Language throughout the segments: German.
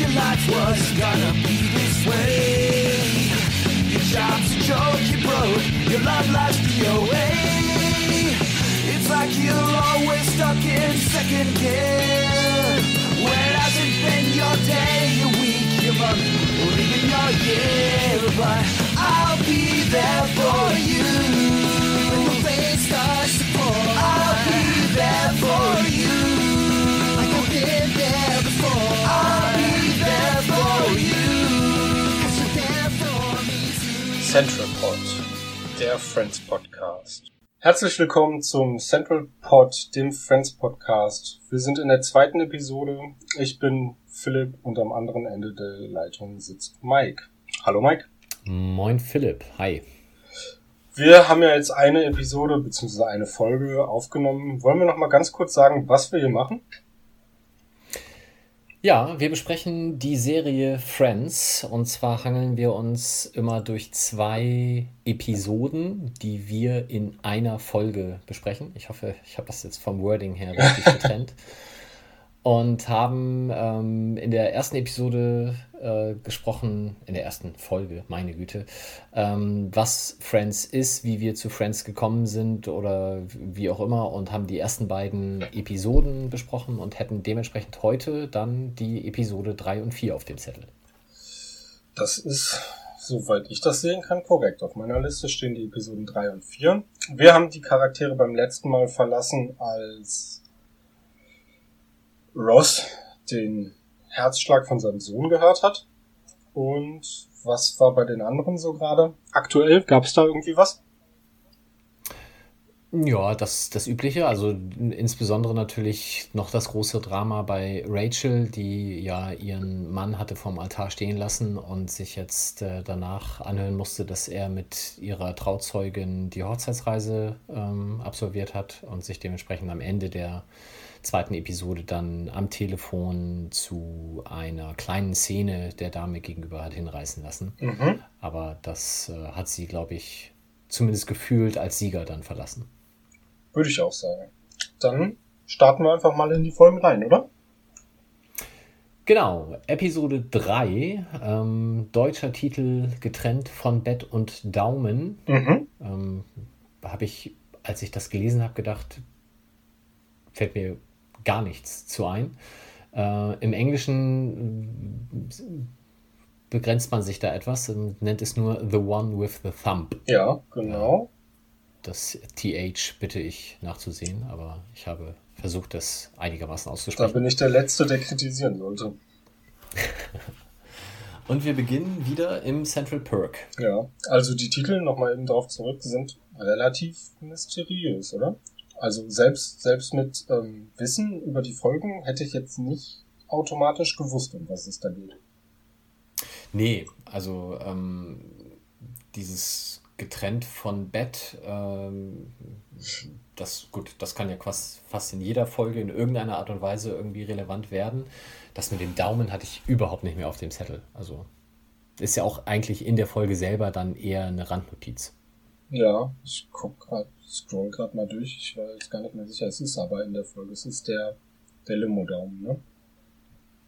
your life was gonna be this way. Your job's a joke, you broke, your love life's DOA. It's like you're always stuck in second gear. When it hasn't been your day, your week, your month, or even your year. But I'll be there for you. Central Pod, der Friends Podcast. Herzlich willkommen zum Central Pod, dem Friends Podcast. Wir sind in der zweiten Episode. Ich bin Philipp und am anderen Ende der Leitung sitzt Mike. Hallo Mike. Moin Philipp, hi. Wir haben ja jetzt eine Episode bzw. eine Folge aufgenommen. Wollen wir noch mal ganz kurz sagen, was wir hier machen? Ja, wir besprechen die Serie Friends und zwar hangeln wir uns immer durch zwei Episoden, die wir in einer Folge besprechen. Ich hoffe, ich habe das jetzt vom Wording her richtig getrennt. Und haben ähm, in der ersten Episode äh, gesprochen, in der ersten Folge, meine Güte, ähm, was Friends ist, wie wir zu Friends gekommen sind oder wie auch immer und haben die ersten beiden Episoden besprochen und hätten dementsprechend heute dann die Episode 3 und 4 auf dem Zettel. Das ist, soweit ich das sehen kann, korrekt. Auf meiner Liste stehen die Episoden 3 und 4. Wir haben die Charaktere beim letzten Mal verlassen, als Ross den Herzschlag von seinem Sohn gehört hat. Und was war bei den anderen so gerade? Aktuell gab es da irgendwie was? Ja, das, das Übliche, also insbesondere natürlich noch das große Drama bei Rachel, die ja ihren Mann hatte vom Altar stehen lassen und sich jetzt äh, danach anhören musste, dass er mit ihrer Trauzeugin die Hochzeitsreise ähm, absolviert hat und sich dementsprechend am Ende der zweiten Episode dann am Telefon zu einer kleinen Szene der Dame gegenüber hat hinreißen lassen. Mhm. Aber das äh, hat sie, glaube ich, zumindest gefühlt als Sieger dann verlassen. Würde ich auch sagen. Dann starten wir einfach mal in die Folgen rein, oder? Genau, Episode 3, ähm, deutscher Titel getrennt von Bett und Daumen. Mhm. Ähm, habe ich, als ich das gelesen habe, gedacht, fällt mir gar nichts zu ein. Äh, Im Englischen äh, begrenzt man sich da etwas und nennt es nur The One with the Thumb. Ja, genau. Das TH bitte ich nachzusehen, aber ich habe versucht, das einigermaßen Da auszusprechen. bin ich der Letzte, der kritisieren sollte. Und wir beginnen wieder im Central Perk. Ja, also die Titel, nochmal eben drauf zurück, sind relativ mysteriös, oder? Also selbst, selbst mit ähm, Wissen über die Folgen hätte ich jetzt nicht automatisch gewusst, um was es da geht. Nee, also ähm, dieses getrennt von Bett, ähm, das gut, das kann ja fast, fast in jeder Folge in irgendeiner Art und Weise irgendwie relevant werden. Das mit dem Daumen hatte ich überhaupt nicht mehr auf dem Zettel. Also ist ja auch eigentlich in der Folge selber dann eher eine Randnotiz. Ja, ich guck grad, scroll gerade mal durch. Ich war jetzt gar nicht mehr sicher, es ist aber in der Folge. Es ist der, der Limo-Daumen, ne?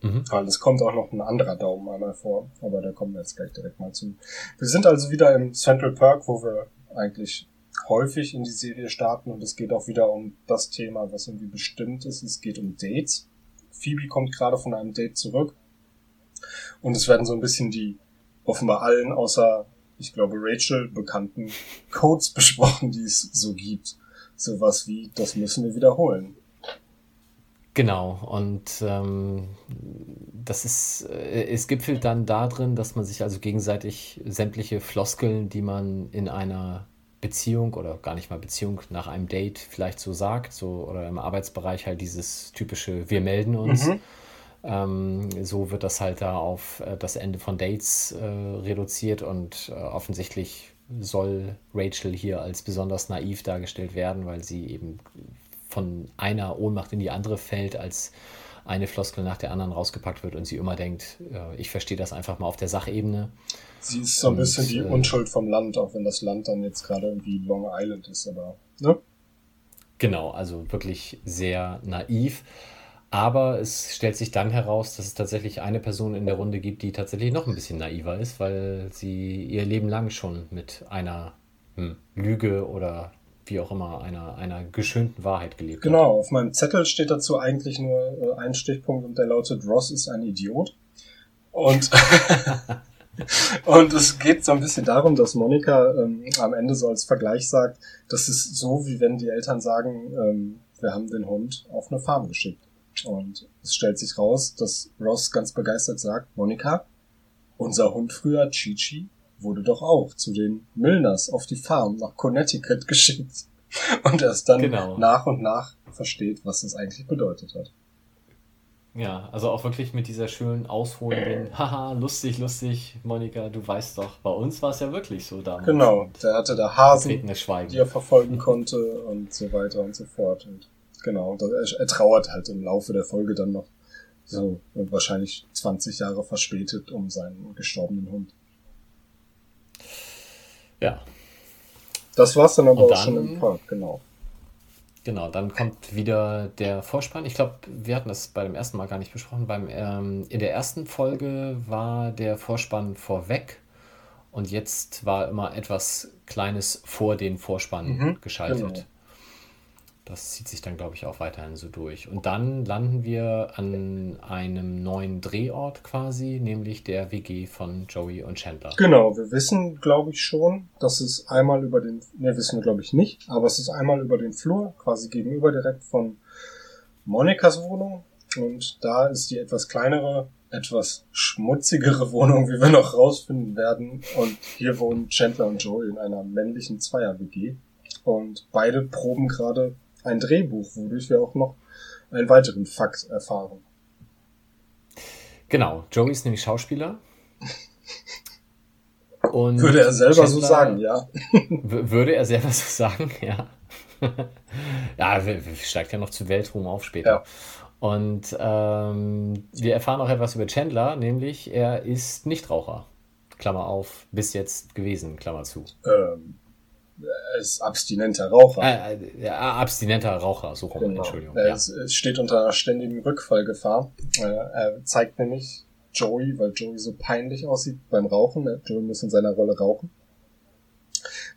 Mhm. Weil es kommt auch noch ein anderer Daumen einmal vor, aber da kommen wir jetzt gleich direkt mal zu. Wir sind also wieder im Central Park, wo wir eigentlich häufig in die Serie starten und es geht auch wieder um das Thema, was irgendwie bestimmt ist. Es geht um Dates. Phoebe kommt gerade von einem Date zurück und es werden so ein bisschen die offenbar allen außer, ich glaube, Rachel bekannten Codes besprochen, die es so gibt. Sowas wie, das müssen wir wiederholen. Genau, und ähm, das ist, äh, es gipfelt dann darin, dass man sich also gegenseitig sämtliche Floskeln, die man in einer Beziehung oder gar nicht mal Beziehung nach einem Date vielleicht so sagt, so oder im Arbeitsbereich halt dieses typische Wir melden uns. Mhm. Ähm, so wird das halt da auf äh, das Ende von Dates äh, reduziert und äh, offensichtlich soll Rachel hier als besonders naiv dargestellt werden, weil sie eben von einer Ohnmacht in die andere fällt, als eine Floskel nach der anderen rausgepackt wird und sie immer denkt, äh, ich verstehe das einfach mal auf der Sachebene. Sie ist so ein Und, bisschen die äh, Unschuld vom Land, auch wenn das Land dann jetzt gerade irgendwie Long Island ist, aber, ne? Genau, also wirklich sehr naiv. Aber es stellt sich dann heraus, dass es tatsächlich eine Person in der Runde gibt, die tatsächlich noch ein bisschen naiver ist, weil sie ihr Leben lang schon mit einer hm, Lüge oder wie auch immer einer, einer geschönten Wahrheit gelebt Genau, auf meinem Zettel steht dazu eigentlich nur äh, ein Stichpunkt und der lautet, Ross ist ein Idiot. Und, und es geht so ein bisschen darum, dass Monika ähm, am Ende so als Vergleich sagt, das ist so, wie wenn die Eltern sagen, ähm, wir haben den Hund auf eine Farm geschickt. Und es stellt sich raus, dass Ross ganz begeistert sagt, Monika, unser Hund früher, Chichi, wurde doch auch zu den Milners auf die Farm nach Connecticut geschickt. Und erst dann Genau. nach und nach versteht, was das eigentlich bedeutet hat. Ja, also auch wirklich mit dieser schönen ausholenden, haha, lustig, lustig, Monika, du weißt doch, bei uns war es ja wirklich so damals. Genau, der hatte da Hasen, die er verfolgen konnte und so weiter und so fort. Und genau, er, er trauert halt im Laufe der Folge dann noch so und wahrscheinlich 20 Jahre verspätet um seinen gestorbenen Hund. Ja, Das war's dann aber Und auch schon dann- im Park, genau. genau, dann kommt wieder der Vorspann. Ich glaube, wir hatten das bei dem ersten Mal gar nicht besprochen. Beim, ähm, in der ersten Folge war der Vorspann vorweg und jetzt war immer etwas Kleines vor den Vorspann Mhm, geschaltet. genau. Das zieht sich dann, glaube ich, auch weiterhin so durch. Und dann landen wir an einem neuen Drehort quasi, nämlich der WG von Joey und Chandler. Genau, wir wissen, glaube ich, schon, dass es einmal über den, ne, wissen wir, glaube ich, nicht, aber es ist einmal über den Flur, quasi gegenüber direkt von Monikas Wohnung. Und da ist die etwas kleinere, etwas schmutzigere Wohnung, wie wir noch rausfinden werden. Und hier wohnen Chandler und Joey in einer männlichen Zweier-WG. Und beide proben gerade ein Drehbuch, wodurch wir auch noch einen weiteren Fakt erfahren. Genau, Joey ist nämlich Schauspieler. Und Würde er selber so Chandler- sagen, ja. Würde er selber so sagen, ja. ja, steigt ja noch zu Weltruhm auf später. Ja. Und ähm, wir erfahren auch etwas über Chandler, nämlich er ist Nichtraucher. Klammer auf, bis jetzt gewesen, Klammer zu. Ähm, ist abstinenter Raucher. Äh, äh, ja, abstinenter Raucher, so rum, Genau. Entschuldigung. Er Ja. ist, es steht unter einer ständigen Rückfallgefahr. Äh, er zeigt nämlich Joey, weil Joey so peinlich aussieht beim Rauchen. Äh, Joey muss in seiner Rolle rauchen.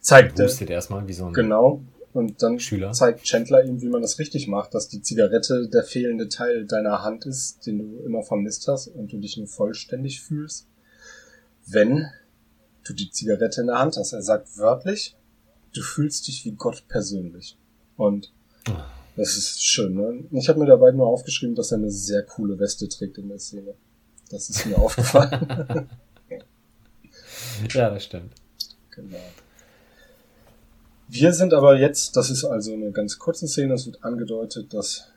Zeigt er, Hustet erstmal wie so ein. genau. Und dann Schüler. zeigt Chandler ihm, wie man das richtig macht, dass die Zigarette der fehlende Teil deiner Hand ist, den du immer vermisst hast und du dich nur vollständig fühlst, wenn du die Zigarette in der Hand hast. Er sagt wörtlich, du fühlst dich wie Gott persönlich. Und Ah. das ist schön, ne? Ich habe mir dabei nur aufgeschrieben, dass er eine sehr coole Weste trägt in der Szene. Das ist mir aufgefallen. Ja, das stimmt. genau. Wir sind aber jetzt, das ist also eine ganz kurze Szene, es wird angedeutet, dass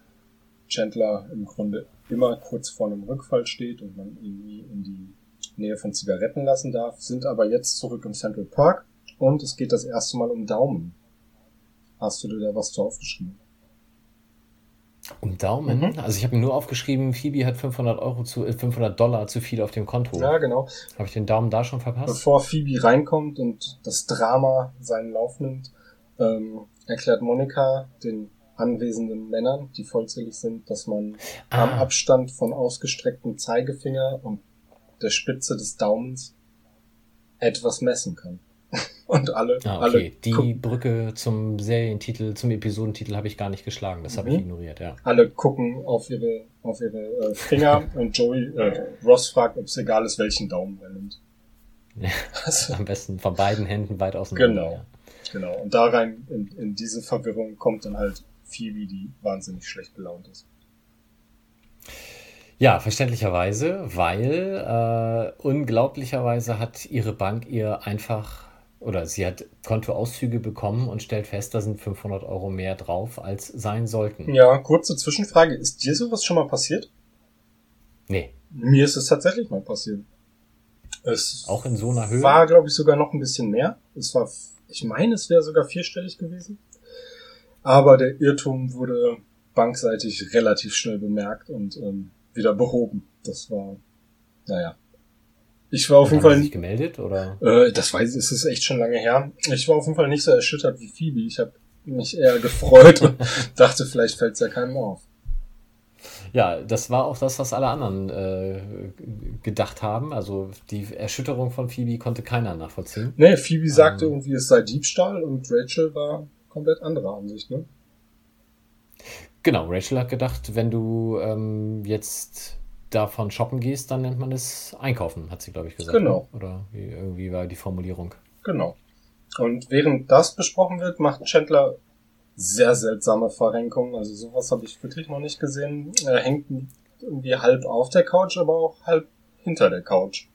Chandler im Grunde immer kurz vor einem Rückfall steht und man ihn nie in die Nähe von Zigaretten lassen darf, sind aber jetzt zurück im Central Park und es geht das erste Mal um Daumen. Hast du dir da was zu aufgeschrieben? Um Daumen. Mhm. Also ich habe mir nur aufgeschrieben, Phoebe hat 500 Euro zu, äh, 500 Dollar zu viel auf dem Konto. Ja, genau. Habe ich den Daumen da schon verpasst? Bevor Phoebe reinkommt und das Drama seinen Lauf nimmt, ähm, erklärt Monika den anwesenden Männern, die vollzählig sind, dass man am Ah. Abstand von ausgestrecktem Zeigefinger und der Spitze des Daumens etwas messen kann. Und alle, Ah, alle, okay. Die guck, Brücke zum Serientitel, zum Episodentitel habe ich gar nicht geschlagen. Das habe ich Mhm. ignoriert, ja. alle gucken auf ihre, auf ihre äh, Finger und Joey, äh, Ross fragt, ob es egal ist, welchen Daumen er nimmt. Ja. Also, Am besten von beiden Händen weit auseinander. Genau. Ja. Genau. Und da rein, in, in diese Verwirrung kommt dann halt Phoebe, die wahnsinnig schlecht gelaunt ist. Ja, verständlicherweise, weil äh, unglaublicherweise hat ihre Bank ihr einfach oder sie hat Kontoauszüge bekommen und stellt fest, da sind 500 Euro mehr drauf, als sein sollten. Ja, kurze Zwischenfrage. Ist dir sowas schon mal passiert? Nee, Mir ist es tatsächlich mal passiert. Es auch in so einer Höhe. war, glaube ich, sogar noch ein bisschen mehr. Es war, ich meine, es wäre sogar vierstellig gewesen. Aber der Irrtum wurde bankseitig relativ schnell bemerkt und ähm, wieder behoben. Das war, naja. Ich war auf jeden Fall sich gemeldet oder? Äh, das weiß ich, es ist echt schon lange her. Ich war auf jeden Fall nicht so erschüttert wie Phoebe. Ich habe mich eher gefreut und dachte, vielleicht fällt es ja keinem auf. Ja, das war auch das, was alle anderen äh, gedacht haben. Also die Erschütterung von Phoebe konnte keiner nachvollziehen. Nee, Phoebe sagte ähm, irgendwie, es sei Diebstahl und Rachel war komplett anderer Ansicht, ne? Genau, Rachel hat gedacht, wenn du ähm, jetzt davon shoppen gehst, dann nennt man es Einkaufen, hat sie, glaube ich, gesagt. Genau. Ne? Oder wie, irgendwie war die Formulierung. Genau. Und während das besprochen wird, macht Chandler sehr seltsame Verrenkungen. Also sowas habe ich wirklich noch nicht gesehen. Er hängt irgendwie halb auf der Couch, aber auch halb hinter der Couch.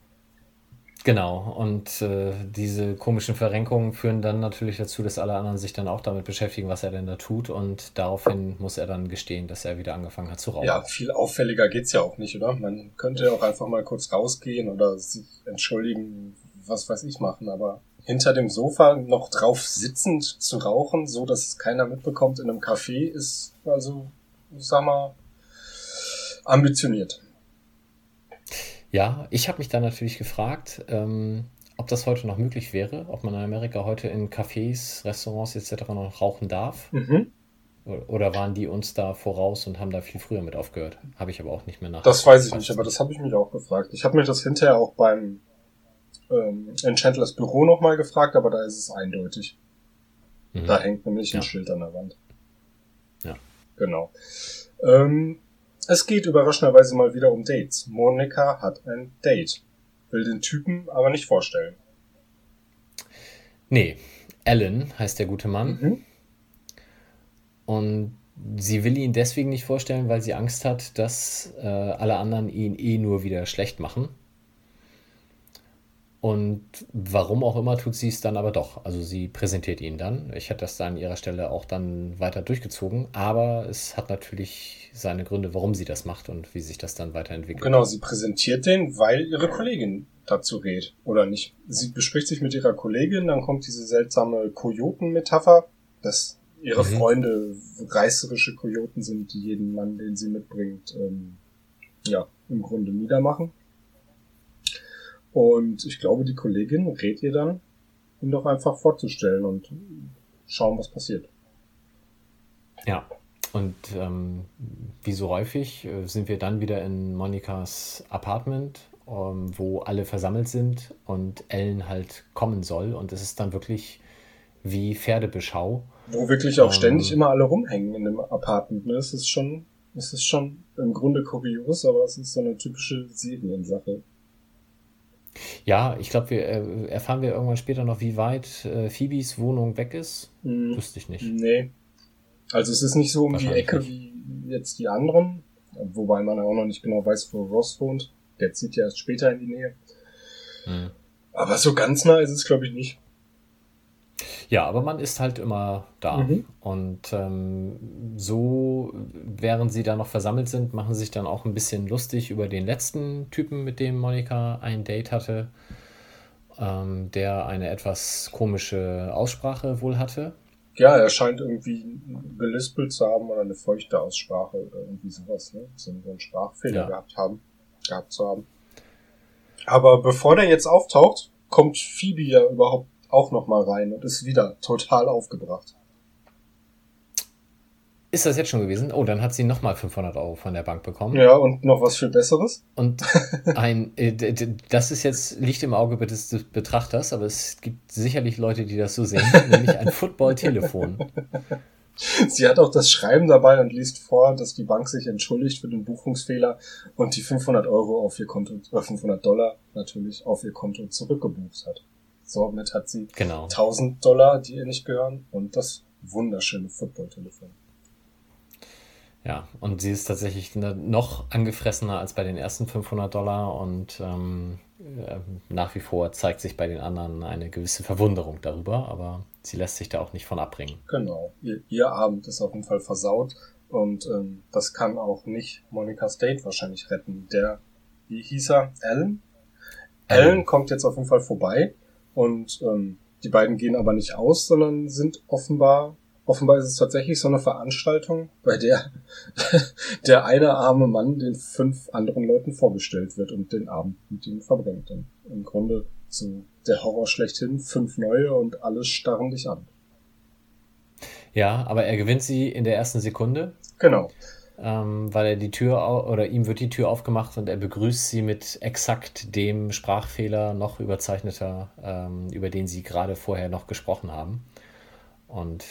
Genau, und äh, diese komischen Verrenkungen führen dann natürlich dazu, dass alle anderen sich dann auch damit beschäftigen, was er denn da tut. Und daraufhin muss er dann gestehen, dass er wieder angefangen hat zu rauchen. Ja, viel auffälliger geht's ja auch nicht, oder? Man könnte ja auch einfach mal kurz rausgehen oder sich entschuldigen, was weiß ich machen, aber hinter dem Sofa noch drauf sitzend zu rauchen, so dass es keiner mitbekommt in einem Café, ist also, sag mal, ambitioniert. Ja, ich habe mich da natürlich gefragt, ähm, ob das heute noch möglich wäre, ob man in Amerika heute in Cafés, Restaurants etc. noch rauchen darf. Mhm. Oder waren die uns da voraus und haben da viel früher mit aufgehört? Habe ich aber auch nicht mehr nach. Das weiß ich nicht, aber das habe ich mich auch gefragt. Ich habe mir das hinterher auch beim ähm, in Chandlers Büro nochmal gefragt, aber da ist es eindeutig. Mhm. Da hängt nämlich ein Schild an der Wand. Ja. Genau. Ähm, es geht überraschenderweise mal wieder um Dates. Monika hat ein Date. Will den Typen aber nicht vorstellen. Nee, Alan heißt der gute Mann. Mhm. Und sie will ihn deswegen nicht vorstellen, weil sie Angst hat, dass äh, alle anderen ihn eh nur wieder schlecht machen. Und warum auch immer tut sie es dann aber doch. Also sie präsentiert ihn dann. Ich hätte das da an ihrer Stelle auch dann weiter durchgezogen. Aber es hat natürlich seine Gründe, warum sie das macht und wie sich das dann weiterentwickelt. Genau, sie präsentiert den, weil ihre Kollegin dazu redet. Oder nicht? Sie bespricht sich mit ihrer Kollegin, dann kommt diese seltsame Kojoten-Metapher, dass ihre mhm. Freunde reißerische Kojoten sind, die jeden Mann, den sie mitbringt, ähm, ja, im Grunde niedermachen. Und ich glaube, die Kollegin rät ihr dann, ihn doch einfach vorzustellen und schauen, was passiert. Ja, und ähm, wie so häufig äh, sind wir dann wieder in Monikas Apartment, ähm, wo alle versammelt sind und Ellen halt kommen soll. Und es ist dann wirklich wie Pferdebeschau. Wo wirklich auch ähm, ständig immer alle rumhängen in dem Apartment. Ne? Es ist schon, es ist schon im Grunde kurios, aber es ist so eine typische Seriensache. Ja, ich glaube, wir äh, erfahren wir irgendwann später noch, wie weit äh, Phoebes Wohnung weg ist. Hm, Wüsste ich nicht. Nee. Also es ist nicht so um die Ecke nicht. wie jetzt die anderen, wobei man auch noch nicht genau weiß, wo Ross wohnt. Der zieht ja erst später in die Nähe. Hm. Aber so ganz nah ist es, glaube ich, nicht. Ja, aber man ist halt immer da. Mhm. Und ähm, so, während sie da noch versammelt sind, machen sie sich dann auch ein bisschen lustig über den letzten Typen, mit dem Monika ein Date hatte, ähm, der eine etwas komische Aussprache wohl hatte. Ja, er scheint irgendwie gelispelt zu haben oder eine feuchte Aussprache oder irgendwie sowas, ne? So einen Sprachfehler ja. gehabt haben, gehabt zu haben. Aber bevor der jetzt auftaucht, kommt Phoebe ja überhaupt auch nochmal rein und ist wieder total aufgebracht. Ist das jetzt schon gewesen? Oh, dann hat sie nochmal 500 Euro von der Bank bekommen. Ja, und noch was viel Besseres. Und ein, äh, das ist jetzt, liegt im Auge des Betrachters, aber es gibt sicherlich Leute, die das so sehen, nämlich ein Football-Telefon. Sie hat auch das Schreiben dabei und liest vor, dass die Bank sich entschuldigt für den Buchungsfehler und die 500 Euro auf ihr Konto, äh 500 Dollar natürlich auf ihr Konto zurückgebucht hat. Somit hat sie genau. 1000 Dollar, die ihr nicht gehören, und das wunderschöne Football-Telefon. Ja, und sie ist tatsächlich ne, noch angefressener als bei den ersten 500 Dollar und ähm, äh, nach wie vor zeigt sich bei den anderen eine gewisse Verwunderung darüber, aber sie lässt sich da auch nicht von abbringen. Genau, ihr, ihr Abend ist auf jeden Fall versaut und ähm, das kann auch nicht Monica State wahrscheinlich retten. Der, wie hieß er? Alan? Alan kommt jetzt auf jeden Fall vorbei und ähm, die beiden gehen aber nicht aus, sondern sind offenbar, offenbar ist es tatsächlich so eine Veranstaltung, bei der der eine arme Mann den fünf anderen Leuten vorgestellt wird und den Abend mit ihnen verbringt. Und im Grunde so der Horror schlechthin, fünf neue und alle starren dich an. Ja, aber er gewinnt sie in der ersten Sekunde. Genau. Ähm, weil er die Tür oder ihm wird die Tür aufgemacht und er begrüßt sie mit exakt dem Sprachfehler noch überzeichneter, ähm, über den sie gerade vorher noch gesprochen haben. Und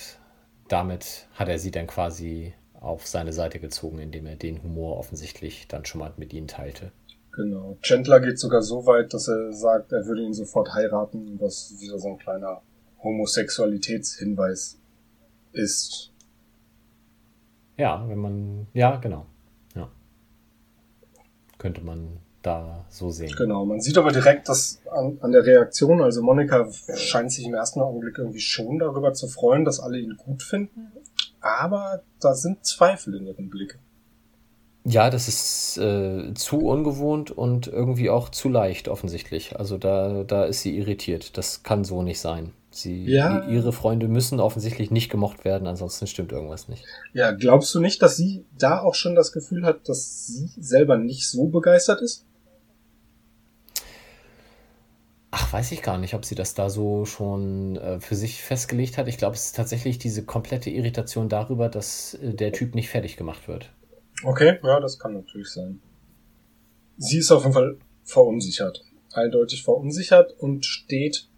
damit hat er sie dann quasi auf seine Seite gezogen, indem er den Humor offensichtlich dann schon mal mit ihnen teilte. Genau. Chandler geht sogar so weit, dass er sagt, er würde ihn sofort heiraten, was wieder so ein kleiner Homosexualitätshinweis ist. Ja, wenn man, ja, genau. Ja. Könnte man da so sehen. Genau, man sieht aber direkt, dass an, an der Reaktion, also Monika scheint sich im ersten Augenblick irgendwie schon darüber zu freuen, dass alle ihn gut finden, aber da sind Zweifel in ihrem Blick. Ja, das ist äh, zu ungewohnt und irgendwie auch zu leicht offensichtlich. Also da, da ist sie irritiert. Das kann so nicht sein. Sie, ja. Ihre Freunde müssen offensichtlich nicht gemocht werden, ansonsten stimmt irgendwas nicht. Ja, glaubst du nicht, dass sie da auch schon das Gefühl hat, dass sie selber nicht so begeistert ist? Ach, weiß ich gar nicht, ob sie das da so schon äh, für sich festgelegt hat. Ich glaube, es ist tatsächlich diese komplette Irritation darüber, dass äh, der Typ nicht fertig gemacht wird. Okay, ja, das kann natürlich sein. Sie ist auf jeden Fall verunsichert. Eindeutig verunsichert und steht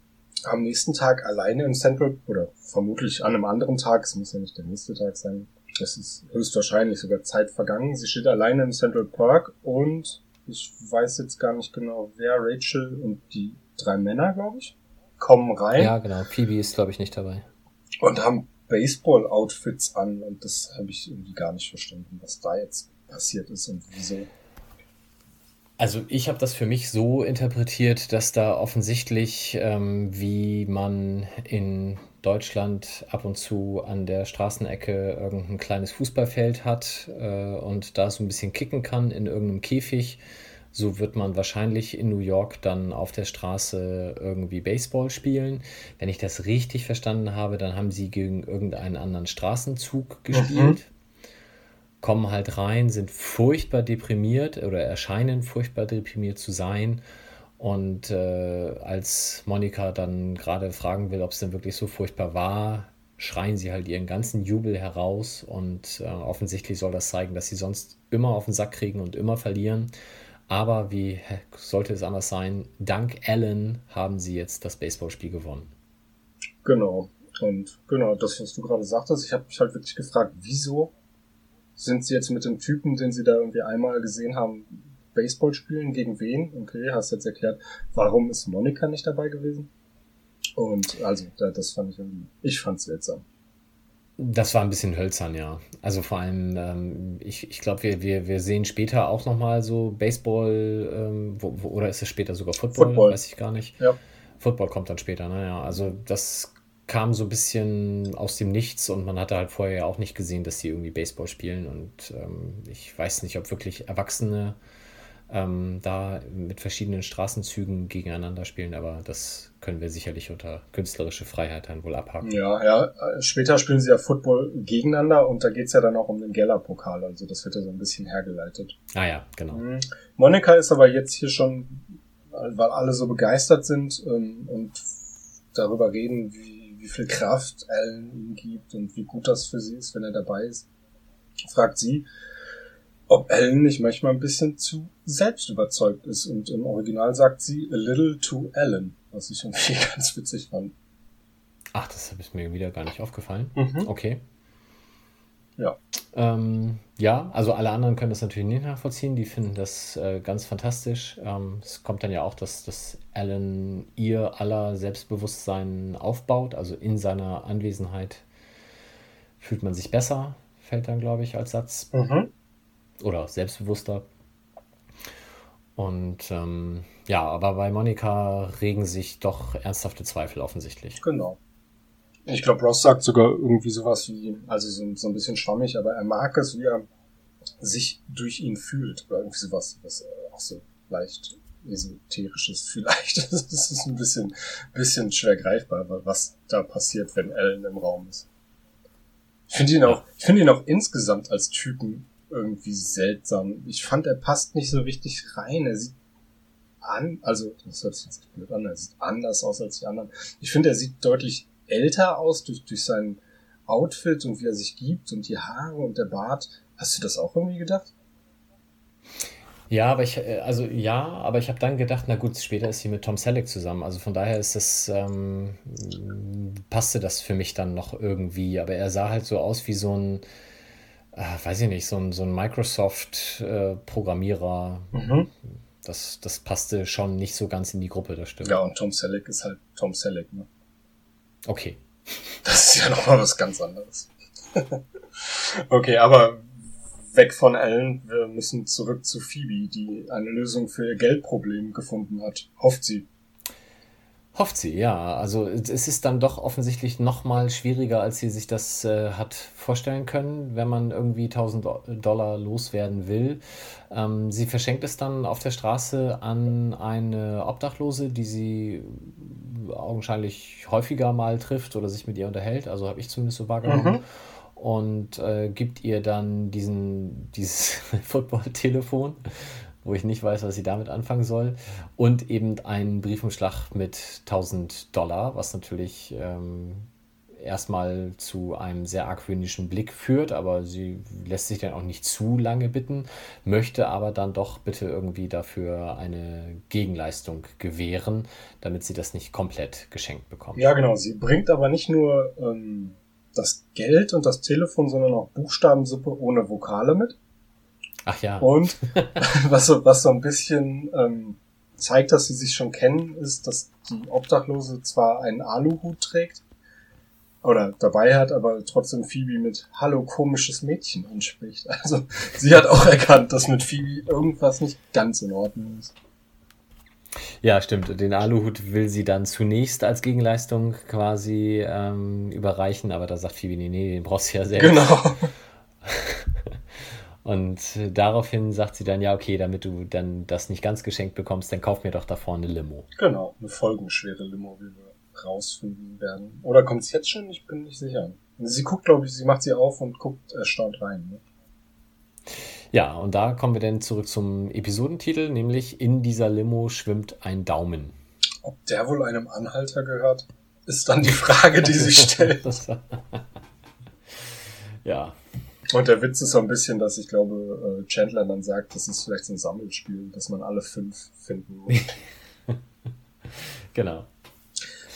am nächsten Tag alleine im Central, oder vermutlich an einem anderen Tag, es muss ja nicht der nächste Tag sein, es ist höchstwahrscheinlich sogar Zeit vergangen. Sie steht alleine im Central Park und ich weiß jetzt gar nicht genau, wer, Rachel und die drei Männer, glaube ich, kommen rein. Ja, genau. Phoebe ist, glaube ich, nicht dabei. Und haben Baseball-Outfits an und das habe ich irgendwie gar nicht verstanden, was da jetzt passiert ist und wieso. Also ich habe das für mich so interpretiert, dass da offensichtlich, ähm, wie man in Deutschland ab und zu an der Straßenecke irgendein kleines Fußballfeld hat äh, und da so ein bisschen kicken kann in irgendeinem Käfig, so wird man wahrscheinlich in New York dann auf der Straße irgendwie Baseball spielen. Wenn ich das richtig verstanden habe, dann haben sie gegen irgendeinen anderen Straßenzug gespielt. Mhm kommen halt rein, sind furchtbar deprimiert oder erscheinen furchtbar deprimiert zu sein. Und äh, als Monika dann gerade fragen will, ob es denn wirklich so furchtbar war, schreien sie halt ihren ganzen Jubel heraus. Und äh, offensichtlich soll das zeigen, dass sie sonst immer auf den Sack kriegen und immer verlieren. Aber wie sollte es anders sein? Dank Allen haben sie jetzt das Baseballspiel gewonnen. Genau. Und genau, das, was du gerade sagtest, ich habe mich halt wirklich gefragt, wieso sind sie jetzt mit dem Typen, den sie da irgendwie einmal gesehen haben, Baseball spielen? Gegen wen? Okay, hast jetzt erklärt. Warum ist Monika nicht dabei gewesen? Und also, das fand ich irgendwie, ich fand's seltsam. Das war ein bisschen hölzern, ja. Also vor allem, ähm, ich, ich glaube, wir, wir, wir sehen später auch nochmal so Baseball, ähm, wo, wo, oder ist es später sogar Football? Football? Weiß ich gar nicht. Ja. Football kommt dann später, naja. Also das kam so ein bisschen aus dem Nichts und man hatte halt vorher ja auch nicht gesehen, dass sie irgendwie Baseball spielen und ähm, ich weiß nicht, ob wirklich Erwachsene ähm, da mit verschiedenen Straßenzügen gegeneinander spielen, aber das können wir sicherlich unter künstlerische Freiheit dann wohl abhaken. Ja, ja, später spielen sie ja Football gegeneinander und da geht's ja dann auch um den Geller-Pokal, also das wird ja so ein bisschen hergeleitet. Ah ja, genau. Mhm. Monika ist aber jetzt hier schon, weil alle so begeistert sind ähm, und darüber reden, wie wie viel Kraft Alan ihm gibt und wie gut das für sie ist, wenn er dabei ist, fragt sie, ob Alan nicht manchmal ein bisschen zu selbst überzeugt ist. Und im Original sagt sie a little to Alan, was ich irgendwie ganz witzig fand. Ach, das ist mir wieder gar nicht aufgefallen. Mhm. Okay. Ja. Ähm, ja, also alle anderen können das natürlich nicht nachvollziehen. Die finden das äh, ganz fantastisch. Ähm, es kommt dann ja auch, dass, dass Alan ihr aller Selbstbewusstsein aufbaut. Also in seiner Anwesenheit fühlt man sich besser, fällt dann, glaube ich, als Satz. Mhm. Oder selbstbewusster. Und ähm, ja, aber bei Monika regen sich doch ernsthafte Zweifel offensichtlich. Genau. Ich glaube, Ross sagt sogar irgendwie sowas wie, also so, so, ein bisschen schwammig, aber er mag es, wie er sich durch ihn fühlt. Oder irgendwie sowas, was auch so leicht esoterisches vielleicht. Das ist ein bisschen, bisschen schwer greifbar, was da passiert, wenn Ellen im Raum ist. Ich finde ihn auch, ich finde ihn auch insgesamt als Typen irgendwie seltsam. Ich fand, er passt nicht so richtig rein. Er sieht an, also, das hört sich jetzt blöd an, er sieht anders aus als die anderen. Ich finde, er sieht deutlich älter aus durch, durch sein Outfit und wie er sich gibt und die Haare und der Bart. Hast du das auch irgendwie gedacht? Ja, aber ich, äh, also ja, aber ich habe dann gedacht, na gut, später ist sie mit Tom Selleck zusammen. Also von daher ist das, ähm, passte das für mich dann noch irgendwie. Aber er sah halt so aus wie so ein, äh, weiß ich nicht, so ein, so ein Microsoft-Programmierer. Äh, mhm. Das, das passte schon nicht so ganz in die Gruppe, das stimmt. Ja, und Tom Selleck ist halt Tom Selleck, ne? Okay. Das ist ja nochmal was ganz anderes. okay, aber weg von Ellen. Wir müssen zurück zu Phoebe, die eine Lösung für ihr Geldproblem gefunden hat. Hofft sie. Hofft sie, ja. Also es ist dann doch offensichtlich noch mal schwieriger, als sie sich das äh, hat vorstellen können, wenn man irgendwie 1000 Dollar loswerden will. Ähm, sie verschenkt es dann auf der Straße an eine Obdachlose, die sie augenscheinlich häufiger mal trifft oder sich mit ihr unterhält. Also habe ich zumindest so wahrgenommen. Mhm und äh, gibt ihr dann diesen, dieses Football-Telefon, wo ich nicht weiß, was sie damit anfangen soll, und eben einen Briefumschlag mit 1000 Dollar, was natürlich ähm, erstmal zu einem sehr argwöhnischen Blick führt, aber sie lässt sich dann auch nicht zu lange bitten, möchte aber dann doch bitte irgendwie dafür eine Gegenleistung gewähren, damit sie das nicht komplett geschenkt bekommt. Ja, genau. Sie bringt aber nicht nur ähm, das Geld und das Telefon, sondern auch Buchstabensuppe ohne Vokale mit. Ach ja. Und was so, was so ein bisschen ähm, zeigt, dass sie sich schon kennen, ist, dass die Obdachlose zwar einen Aluhut trägt oder dabei hat, aber trotzdem Phoebe mit Hallo komisches Mädchen anspricht. Also sie hat auch erkannt, dass mit Phoebe irgendwas nicht ganz in Ordnung ist. Ja, stimmt. Den Aluhut will sie dann zunächst als Gegenleistung quasi ähm, überreichen, aber da sagt Phoebe, nee, nee, den brauchst du ja selbst. Genau. Und daraufhin sagt sie dann, ja, okay, damit du dann das nicht ganz geschenkt bekommst, dann kauf mir doch da vorne eine Limo. Genau, eine folgenschwere Limo, wie wir rausfinden werden. Oder kommt es jetzt schon? Ich bin nicht sicher. Sie guckt, glaube ich, sie macht sie auf und guckt erstaunt rein. Ne? Ja, und da kommen wir dann zurück zum Episodentitel, nämlich In dieser Limo schwimmt ein Daumen. Ob der wohl einem Anhalter gehört, ist dann die Frage, die sich stellt. ja. Und der Witz ist so ein bisschen, dass ich glaube, äh, Chandler dann sagt, das ist vielleicht so ein Sammelspiel, dass man alle fünf finden muss. genau.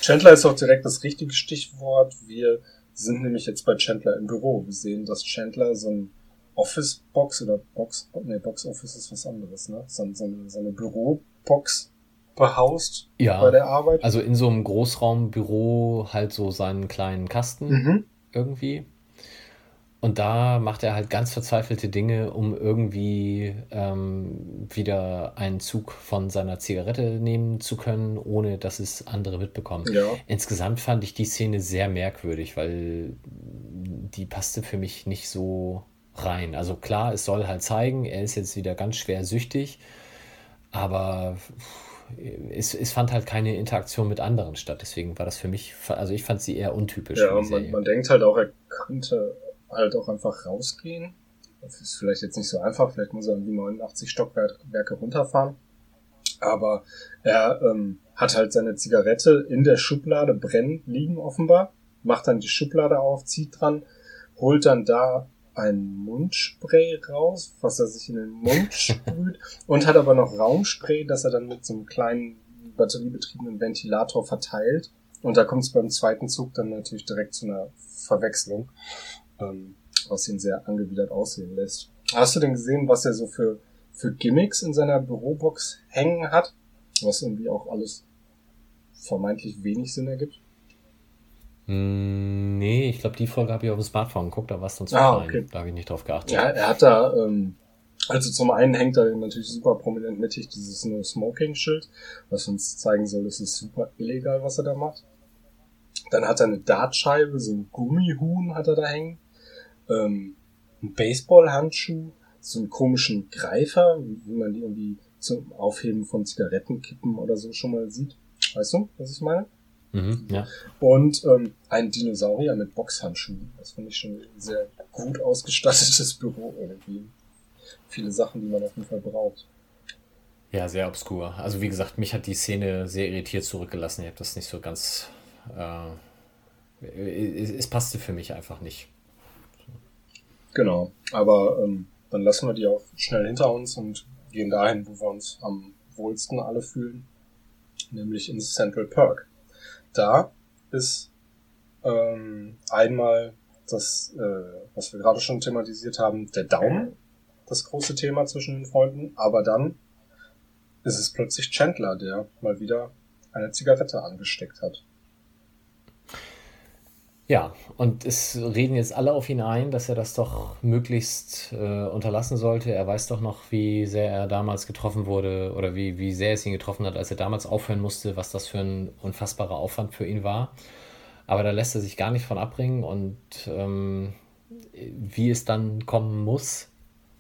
Chandler ist auch direkt das richtige Stichwort. Wir sind nämlich jetzt bei Chandler im Büro. Wir sehen, dass Chandler so ein Office-Box oder Box, ne, Box-Office ist was anderes, ne? So, so eine, so eine Bürobox behaust ja, bei der Arbeit. Also in so einem Großraumbüro halt so seinen kleinen Kasten mhm. irgendwie. Und da macht er halt ganz verzweifelte Dinge, um irgendwie ähm, wieder einen Zug von seiner Zigarette nehmen zu können, ohne dass es andere mitbekommen. Ja. Insgesamt fand ich die Szene sehr merkwürdig, weil die passte für mich nicht so rein. Also klar, es soll halt zeigen, er ist jetzt wieder ganz schwer süchtig, aber es, es fand halt keine Interaktion mit anderen statt. Deswegen war das für mich, also ich fand sie eher untypisch. Ja, man, man denkt halt auch, er könnte halt auch einfach rausgehen. Das ist vielleicht jetzt nicht so einfach, vielleicht muss er irgendwie 89 Stockwerke runterfahren. Aber er ähm, hat halt seine Zigarette in der Schublade brennen liegen offenbar, macht dann die Schublade auf, zieht dran, holt dann da ein Mundspray raus, was er sich in den Mund sprüht und hat aber noch Raumspray, das er dann mit so einem kleinen batteriebetriebenen Ventilator verteilt. Und da kommt es beim zweiten Zug dann natürlich direkt zu einer Verwechslung, ähm, was ihn sehr angewidert aussehen lässt. Hast du denn gesehen, was er so für, für Gimmicks in seiner Bürobox hängen hat? Was irgendwie auch alles vermeintlich wenig Sinn ergibt? Hm, nee, ich glaube, die Folge habe ich auf dem Smartphone geguckt, da war es dann zu ah. Okay. Da habe ich nicht drauf geachtet. Ja, er hat da, ähm, also zum einen hängt da natürlich super prominent mittig dieses No Smoking Schild, was uns zeigen soll, es ist super illegal, was er da macht. Dann hat er eine Dartscheibe, so ein Gummihuhn hat er da hängen, ähm, ein Baseballhandschuh, so einen komischen Greifer, wie man die irgendwie zum Aufheben von Zigarettenkippen oder so schon mal sieht. Weißt du, was ich meine? Mhm, ja. Und ähm, ein Dinosaurier mit Boxhandschuhen. Das finde ich schon ein sehr gut ausgestattetes Büro irgendwie. Viele Sachen, die man auf jeden Fall braucht. Ja, sehr obskur. Also wie gesagt, mich hat die Szene sehr irritiert zurückgelassen. Ich habe das nicht so ganz äh, es, es passte für mich einfach nicht. Genau, aber ähm, dann lassen wir die auch schnell hinter uns und gehen dahin, wo wir uns am wohlsten alle fühlen, nämlich ins Central Perk. Da ist ähm, einmal das, äh, was wir gerade schon thematisiert haben, der Daumen, das große Thema zwischen den Freunden, aber dann ist es plötzlich Chandler, der mal wieder eine Zigarette angesteckt hat. Ja, und es reden jetzt alle auf ihn ein, dass er das doch möglichst äh, unterlassen sollte. Er weiß doch noch, wie sehr er damals getroffen wurde oder wie, wie sehr es ihn getroffen hat, als er damals aufhören musste, was das für ein unfassbarer Aufwand für ihn war. Aber da lässt er sich gar nicht von abbringen und ähm, wie es dann kommen muss,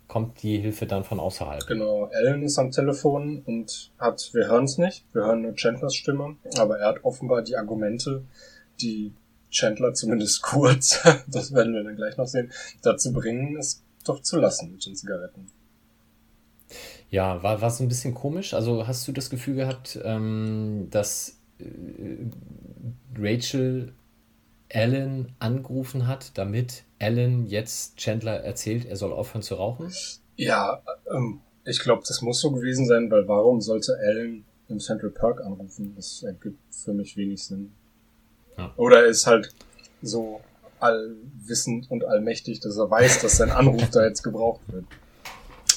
kommt die Hilfe dann von außerhalb. Genau, Alan ist am Telefon und hat, wir hören es nicht, wir hören nur Chandlers Stimme, aber er hat offenbar die Argumente, die Chandler zumindest kurz, das werden wir dann gleich noch sehen, dazu bringen, es doch zu lassen mit den Zigaretten. Ja, war, war so ein bisschen komisch. Also hast du das Gefühl gehabt, ähm, dass äh, Rachel Alan angerufen hat, damit Alan jetzt Chandler erzählt, er soll aufhören zu rauchen? Ja, ähm, ich glaube, das muss so gewesen sein, weil warum sollte Alan im Central Park anrufen? Das ergibt für mich wenig Sinn. Ja. Oder er ist halt so allwissend und allmächtig, dass er weiß, dass sein Anruf da jetzt gebraucht wird.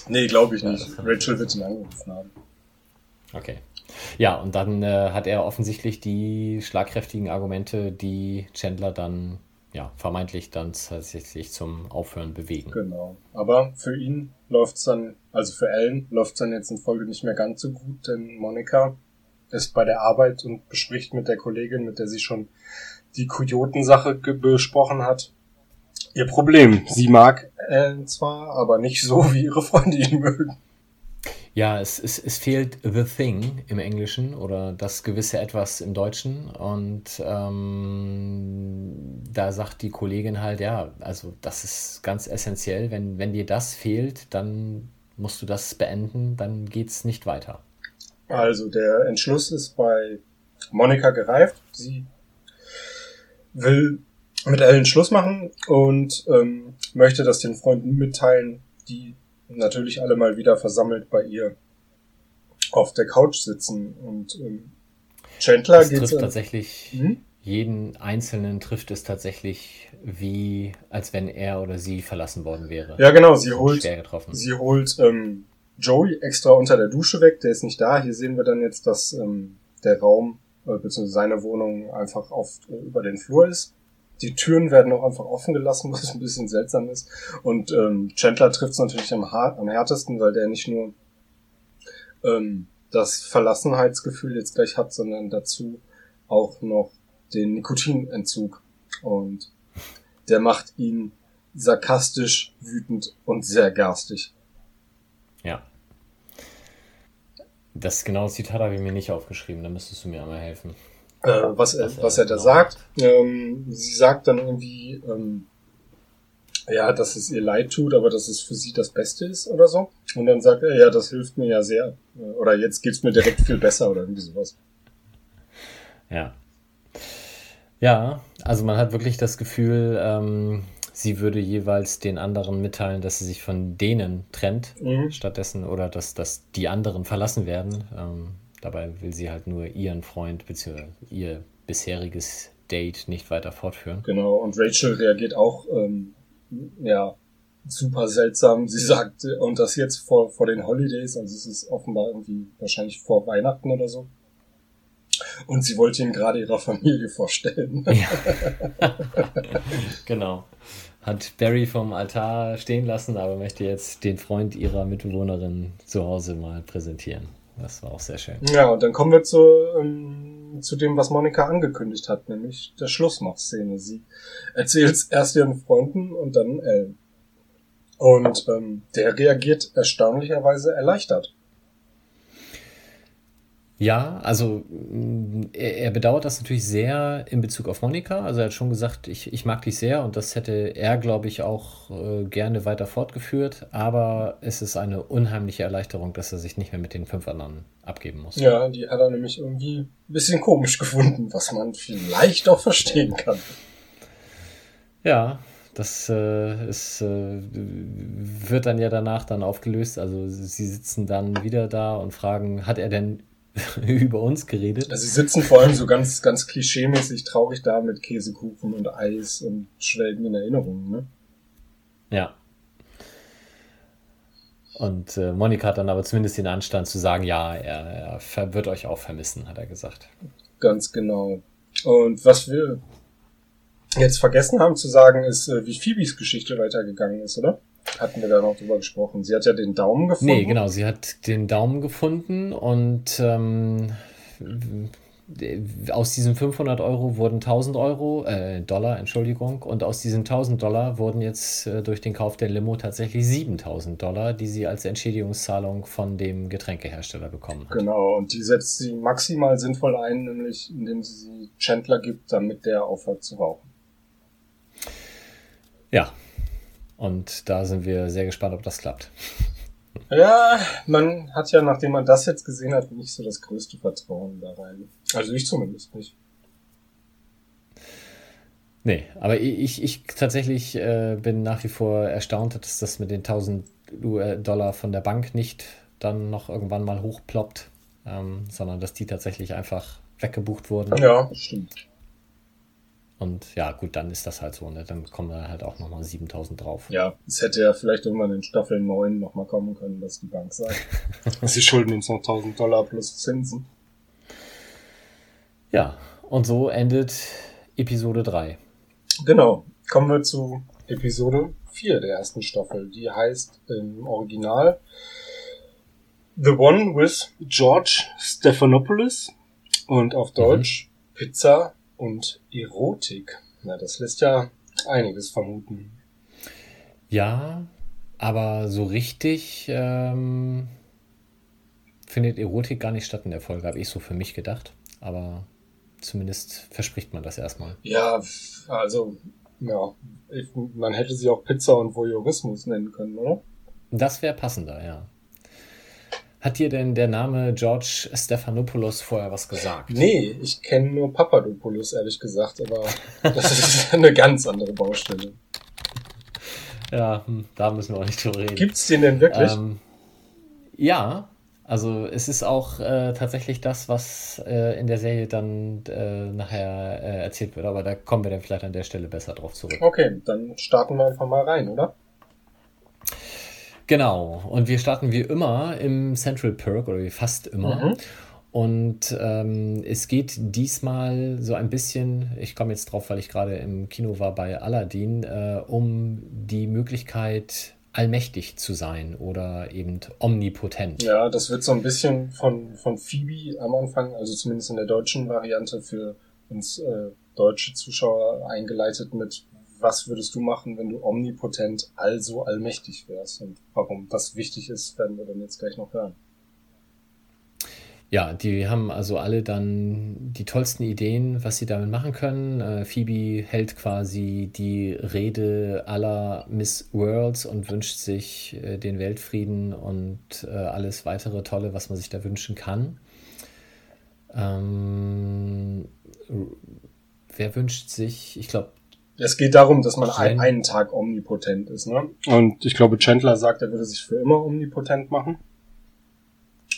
Nee, glaube ich nicht. Rachel wird ihn angerufen haben. Okay. Ja, und dann äh, hat er offensichtlich die schlagkräftigen Argumente, die Chandler dann ja, vermeintlich dann tatsächlich zum Aufhören bewegen. Genau. Aber für ihn läuft's dann, also für Ellen läuft's dann jetzt in Folge nicht mehr ganz so gut, denn Monika ist bei der Arbeit und bespricht mit der Kollegin, mit der sie schon die Kojotensache besprochen hat, ihr Problem. Sie mag Ellen zwar, aber nicht so, wie ihre Freunde ihn mögen. Ja, es, es, es fehlt The Thing im Englischen oder das gewisse Etwas im Deutschen. Und ähm, da sagt die Kollegin halt, ja, also das ist ganz essentiell. Wenn, wenn dir das fehlt, dann musst du das beenden, dann geht's nicht weiter. Also der Entschluss ist bei Monika gereift. Sie will mit Ellen Schluss machen und ähm, möchte das den Freunden mitteilen, die natürlich alle mal wieder versammelt bei ihr auf der Couch sitzen und ähm, Chandler das trifft tatsächlich hm? jeden einzelnen trifft es tatsächlich wie als wenn er oder sie verlassen worden wäre. Ja genau, sie holt sie holt ähm, Joey extra unter der Dusche weg, der ist nicht da. Hier sehen wir dann jetzt, dass ähm, der Raum äh, bzw. seine Wohnung einfach auf äh, über den Flur ist die Türen werden auch einfach offen gelassen, was ein bisschen seltsam ist. Und ähm, Chandler trifft es natürlich am, am härtesten, weil der nicht nur ähm, das Verlassenheitsgefühl jetzt gleich hat, sondern dazu auch noch den Nikotinentzug. Und der macht ihn sarkastisch, wütend und sehr garstig. Ja. Das genaue Zitat habe ich mir nicht aufgeschrieben, da müsstest du mir einmal helfen äh, was, er, was er da genau sagt. Ähm, sie sagt dann irgendwie, ähm, ja, dass es ihr leid tut, aber dass es für sie das Beste ist oder so. Und dann sagt er, ja, das hilft mir ja sehr. Oder jetzt geht's mir direkt viel besser oder irgendwie sowas. Ja. Ja, also man hat wirklich das Gefühl, ähm, sie würde jeweils den anderen mitteilen, dass sie sich von denen trennt, mhm. stattdessen oder dass, dass die anderen verlassen werden. Ähm, Dabei will sie halt nur ihren Freund bzw. ihr bisheriges Date nicht weiter fortführen. Genau, und Rachel reagiert auch ähm, ja super seltsam. Sie sagt, und das jetzt vor, vor den Holidays, also es ist offenbar irgendwie wahrscheinlich vor Weihnachten oder so. Und sie wollte ihn gerade ihrer Familie vorstellen. Ja. genau. Hat Barry vom Altar stehen lassen, aber möchte jetzt den Freund ihrer Mitbewohnerin zu Hause mal präsentieren. Das war auch sehr schön. Ja, und dann kommen wir zu, ähm, zu dem, was Monika angekündigt hat, nämlich der Schlussmachszene. Sie erzählt es erst ihren Freunden und dann Ellen. Und ähm, der reagiert erstaunlicherweise erleichtert. Ja, also mm, er, er, bedauert das natürlich sehr in Bezug auf Monika. Also er hat schon gesagt, ich, ich mag dich sehr und das hätte er, glaube ich, auch äh, gerne weiter fortgeführt. Aber es ist eine unheimliche Erleichterung, dass er sich nicht mehr mit den fünf anderen abgeben muss. Ja, die hat er nämlich irgendwie ein bisschen komisch gefunden, was man vielleicht auch verstehen kann. Ja, das äh, ist, äh, wird dann ja danach dann aufgelöst. Also sie sitzen dann wieder da und fragen, hat er denn über uns geredet? Also sie sitzen vor allem so ganz, ganz klischeemäßig traurig da mit Käsekuchen und Eis und schwelgen in Erinnerungen, ne? Ja. Und äh, Monika hat dann aber zumindest den Anstand zu sagen, ja, er, er wird euch auch vermissen, hat er gesagt. Ganz genau. Und was wir jetzt vergessen haben zu sagen, ist, äh, wie Phoebes Geschichte weitergegangen ist, oder? Hatten wir da noch drüber gesprochen. Sie hat ja den Daumen gefunden. Nee, genau, sie hat den Daumen gefunden und ähm, aus diesen 500 Euro wurden 1000 Euro, äh, Dollar, Entschuldigung, und aus diesen 1000 Dollar wurden jetzt äh, durch den Kauf der Limo tatsächlich 7000 Dollar, die sie als Entschädigungszahlung von dem Getränkehersteller bekommen hat. Genau, und die setzt sie maximal sinnvoll ein, nämlich indem sie sie Chandler gibt, damit der aufhört zu rauchen. Ja, und da sind wir sehr gespannt, ob das klappt. Ja, man hat ja, nachdem man das jetzt gesehen hat, nicht so das größte Vertrauen da rein. Also ich zumindest nicht. Nee, aber ich, ich tatsächlich äh, bin nach wie vor erstaunt, dass das mit den 1000 Dollar von der Bank nicht dann noch irgendwann mal hochploppt, ähm, sondern dass die tatsächlich einfach weggebucht wurden. Ja, stimmt. Und ja, gut, dann ist das halt so. Ne? Dann kommen da halt auch nochmal 7000 drauf. Ja, es hätte ja vielleicht irgendwann in Staffel 9 nochmal kommen können, dass die Bank sagt. Sie schulden uns noch 1000 Dollar plus Zinsen. Ja, und so endet Episode 3. Genau. Kommen wir zu Episode 4 der ersten Staffel. Die heißt im Original The One with George Stephanopoulos und auf Deutsch mhm. Pizza und Erotik. Na, das lässt ja einiges vermuten. Ja, aber so richtig ähm, findet Erotik gar nicht statt in der Folge, habe ich so für mich gedacht. Aber zumindest verspricht man das erstmal. Ja, also, ja, ich, man hätte sie auch Pizza und Voyeurismus nennen können, oder? Das wäre passender, ja. Hat dir denn der Name George Stephanopoulos vorher was gesagt? Nee, ich kenne nur Papadopoulos, ehrlich gesagt, aber das ist eine ganz andere Baustelle. Ja, hm, da müssen wir auch nicht drüber reden. Gibt's den denn wirklich? Ähm, ja, also es ist auch äh, tatsächlich das, was äh, in der Serie dann äh, nachher äh, erzählt wird, aber da kommen wir dann vielleicht an der Stelle besser drauf zurück. Okay, dann starten wir einfach mal rein, oder? Genau, und wir starten wie immer im Central Perk oder wie fast immer. Mhm. Und ähm, es geht diesmal so ein bisschen, ich komme jetzt drauf, weil ich gerade im Kino war bei Aladdin, äh, um die Möglichkeit, allmächtig zu sein oder eben omnipotent. Ja, das wird so ein bisschen von, von Phoebe am Anfang, also zumindest in der deutschen Variante für uns äh, deutsche Zuschauer eingeleitet mit was würdest du machen, wenn du omnipotent, also allmächtig wärst? Und warum das wichtig ist, werden wir dann jetzt gleich noch hören. Ja, die haben also alle dann die tollsten Ideen, was sie damit machen können. Äh, Phoebe hält quasi die Rede aller Miss Worlds und wünscht sich äh, den Weltfrieden und äh, alles weitere Tolle, was man sich da wünschen kann. Ähm, wer wünscht sich, ich glaube, es geht darum, dass man ein, einen Tag omnipotent ist, ne? Und ich glaube, Chandler sagt, er würde sich für immer omnipotent machen.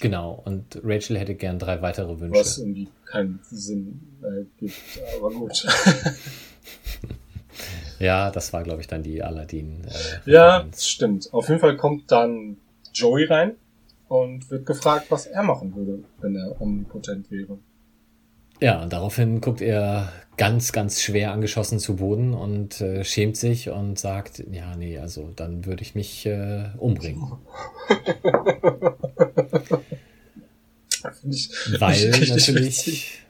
Genau, und Rachel hätte gern drei weitere Wünsche. Was irgendwie keinen Sinn äh, gibt, aber gut. ja, das war, glaube ich, dann die Aladdin. Äh, ja, das stimmt. Auf jeden Fall kommt dann Joey rein und wird gefragt, was er machen würde, wenn er omnipotent wäre. Ja, und daraufhin guckt er ganz, ganz schwer angeschossen zu Boden und äh, schämt sich und sagt, ja, nee, also dann würde ich mich äh, umbringen. ich, Weil natürlich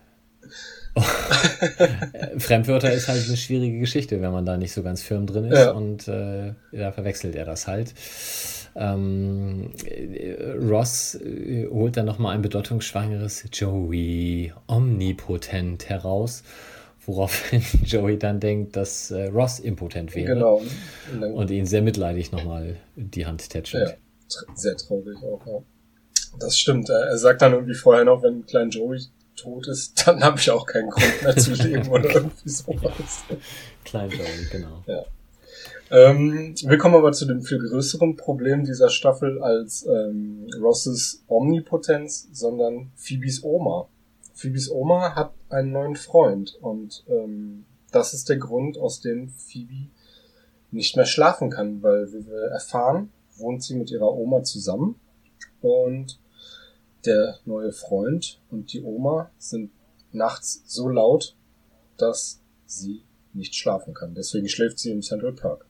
Fremdwörter ist halt eine schwierige Geschichte, wenn man da nicht so ganz firm drin ist ja. und äh, da verwechselt er das halt. Ähm, Ross äh, holt dann nochmal ein bedeutungsschwangeres Joey omnipotent heraus, woraufhin Joey dann denkt, dass äh, Ross impotent wäre genau. und ihn sehr mitleidig nochmal die Hand tätschelt. Ja, sehr traurig auch, ja. Das stimmt. Er sagt dann irgendwie vorher noch, wenn klein Joey tot ist, dann habe ich auch keinen Grund mehr zu leben oder irgendwie sowas. Klein Joey, genau. Ja. Ähm, wir kommen aber zu dem viel größeren Problem dieser Staffel als ähm, Rosses Omnipotenz, sondern Phoebes Oma. Phoebes Oma hat einen neuen Freund und ähm, das ist der Grund, aus dem Phoebe nicht mehr schlafen kann, weil wie wir erfahren, wohnt sie mit ihrer Oma zusammen und der neue Freund und die Oma sind nachts so laut, dass sie nicht schlafen kann. Deswegen schläft sie im Central Park.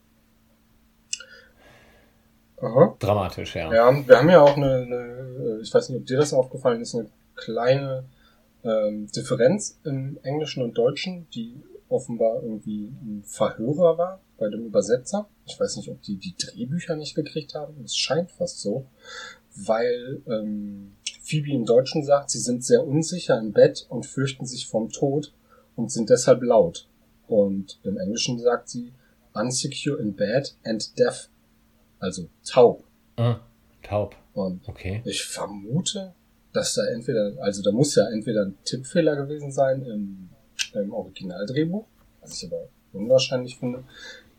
Aha. Dramatisch, ja. Ja, wir haben ja auch eine, eine ich weiß nicht, ob dir das aufgefallen ist, eine kleine ähm, Differenz im Englischen und Deutschen, die offenbar irgendwie ein Verhörer war bei dem Übersetzer. Ich weiß nicht, ob die die Drehbücher nicht gekriegt haben. Es scheint fast so, weil ähm, Phoebe im Deutschen sagt, sie sind sehr unsicher im Bett und fürchten sich vom Tod und sind deshalb laut. Und im Englischen sagt sie unsecure in bed and deaf, also taub. Ah, taub. Und okay. ich vermute, dass da entweder, also da muss ja entweder ein Tippfehler gewesen sein im, im Originaldrehbuch, was ich aber unwahrscheinlich finde,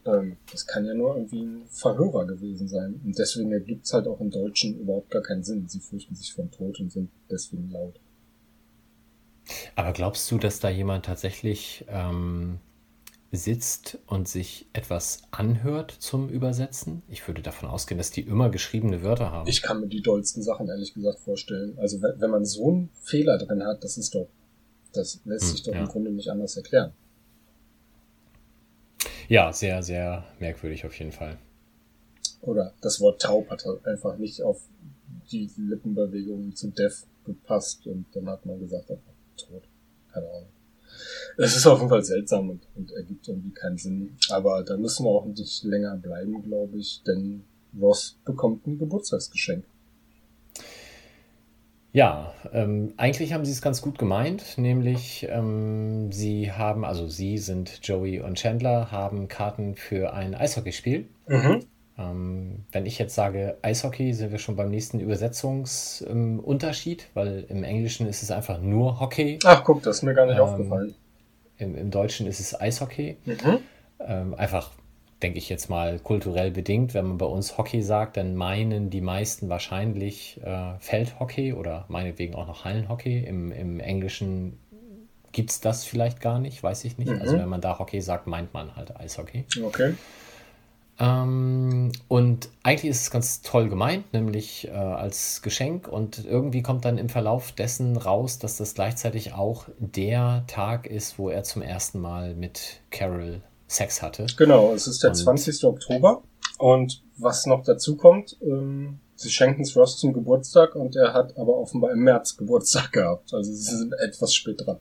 ähm, das kann ja nur irgendwie ein Verhörer gewesen sein. Und deswegen ergibt es halt auch im Deutschen überhaupt gar keinen Sinn. Sie fürchten sich vom Tod und sind deswegen laut. Aber glaubst du, dass da jemand tatsächlich ähm, sitzt und sich etwas anhört zum Übersetzen? Ich würde davon ausgehen, dass die immer geschriebene Wörter haben. Ich kann mir die dollsten Sachen ehrlich gesagt vorstellen. Also wenn, man so einen Fehler drin hat, das ist doch, das lässt hm, sich doch ja. im Grunde nicht anders erklären. Ja, sehr, sehr merkwürdig auf jeden Fall. Oder das Wort taub hat halt einfach nicht auf die Lippenbewegungen zu Dev gepasst und dann hat man gesagt, einfach tot. Keine Ahnung. Es ist auf jeden Fall seltsam und, und ergibt irgendwie keinen Sinn. Aber da müssen wir auch nicht länger bleiben, glaube ich, denn Ross bekommt ein Geburtstagsgeschenk. Ja, ähm, eigentlich haben sie es ganz gut gemeint, nämlich ähm, sie haben, also sie sind Joey und Chandler, haben Karten für ein Eishockeyspiel. Mhm. Ähm, wenn ich jetzt sage Eishockey, sind wir schon beim nächsten Übersetzungsunterschied, ähm, weil im Englischen ist es einfach nur Hockey. Ach guck, das ist mir gar nicht ähm, aufgefallen. Im, Im Deutschen ist es Eishockey. Mhm. Ähm, einfach denke ich jetzt mal, kulturell bedingt. Wenn man bei uns Hockey sagt, dann meinen die meisten wahrscheinlich äh, Feldhockey oder meinetwegen auch noch Hallenhockey. Im, im Englischen gibt es das vielleicht gar nicht, weiß ich nicht. Also mhm. Also wenn man da Hockey sagt, meint man halt Eishockey. Okay. Ähm, und eigentlich ist es ganz toll gemeint, nämlich äh, als Geschenk. Und irgendwie kommt dann im Verlauf dessen raus, dass das gleichzeitig auch der Tag ist, wo er zum ersten Mal mit Carol Sex hatte. Genau, es ist der und 20. Oktober. Und was noch dazu kommt, ähm, sie schenken es Ross zum Geburtstag und er hat aber offenbar im März Geburtstag gehabt. Also sie sind etwas spät dran.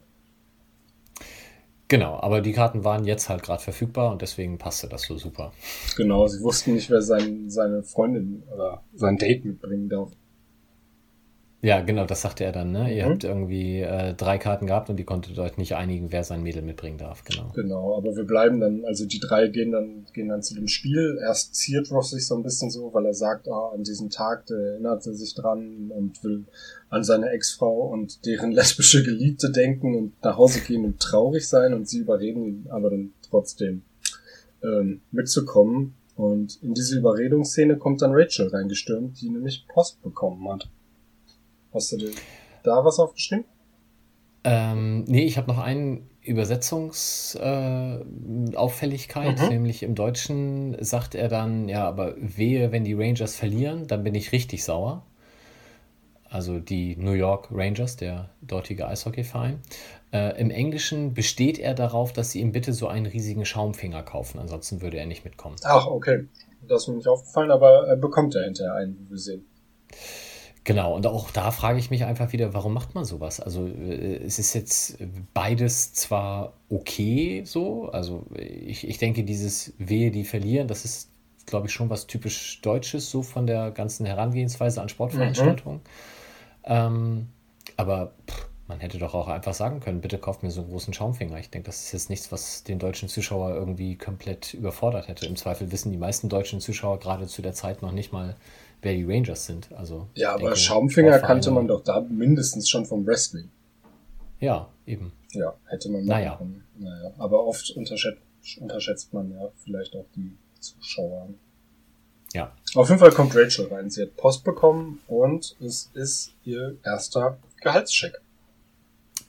Genau, aber die Karten waren jetzt halt gerade verfügbar und deswegen passte das so super. Genau, sie wussten nicht, wer sein, seine Freundin oder sein Date mitbringen darf. Ja, genau, das sagte er dann. Ne? Ihr mhm. habt irgendwie äh, drei Karten gehabt und die konntet euch nicht einigen, wer sein Mädel mitbringen darf. Genau. Genau, aber wir bleiben dann, also die drei gehen dann, gehen dann zu dem Spiel. Erst ziert Ross sich so ein bisschen so, weil er sagt, ah, an diesem Tag, der erinnert er sich dran und will an seine Ex-Frau und deren lesbische Geliebte denken und nach Hause gehen und traurig sein und sie überreden ihn aber dann trotzdem ähm, mitzukommen. Und in diese Überredungsszene kommt dann Rachel reingestürmt, die nämlich Post bekommen hat. Hast du dir da was aufgeschrieben? Ähm, nee, ich habe noch eine Übersetzungsauffälligkeit, äh, mhm. nämlich im Deutschen sagt er dann, ja, aber wehe, wenn die Rangers verlieren, dann bin ich richtig sauer. Also die New York Rangers, der dortige Eishockeyverein. Äh, Im Englischen besteht er darauf, dass sie ihm bitte so einen riesigen Schaumfinger kaufen, ansonsten würde er nicht mitkommen. Ach, okay. Das ist mir nicht aufgefallen, aber er bekommt er hinterher einen, wie wir sehen. Genau, und auch da frage ich mich einfach wieder, warum macht man sowas? Also äh, es ist jetzt beides zwar okay so, also ich, ich denke, dieses Wehe, die verlieren, das ist, glaube ich, schon was typisch Deutsches, so von der ganzen Herangehensweise an Sportveranstaltungen. Mhm. Ähm, aber pff, man hätte doch auch einfach sagen können, bitte kauft mir so einen großen Schaumfinger. Ich denke, das ist jetzt nichts, was den deutschen Zuschauer irgendwie komplett überfordert hätte. Im Zweifel wissen die meisten deutschen Zuschauer gerade zu der Zeit noch nicht mal, wer die Rangers sind. Also, ja, aber denke, Schaumfinger kannte man doch da mindestens schon vom Wrestling. Ja, eben. Ja, hätte man naja. können. Naja. Aber oft unterschätzt, unterschätzt man ja vielleicht auch die Zuschauer. Ja. Auf jeden Fall kommt Rachel rein. Sie hat Post bekommen und es ist ihr erster Gehaltscheck.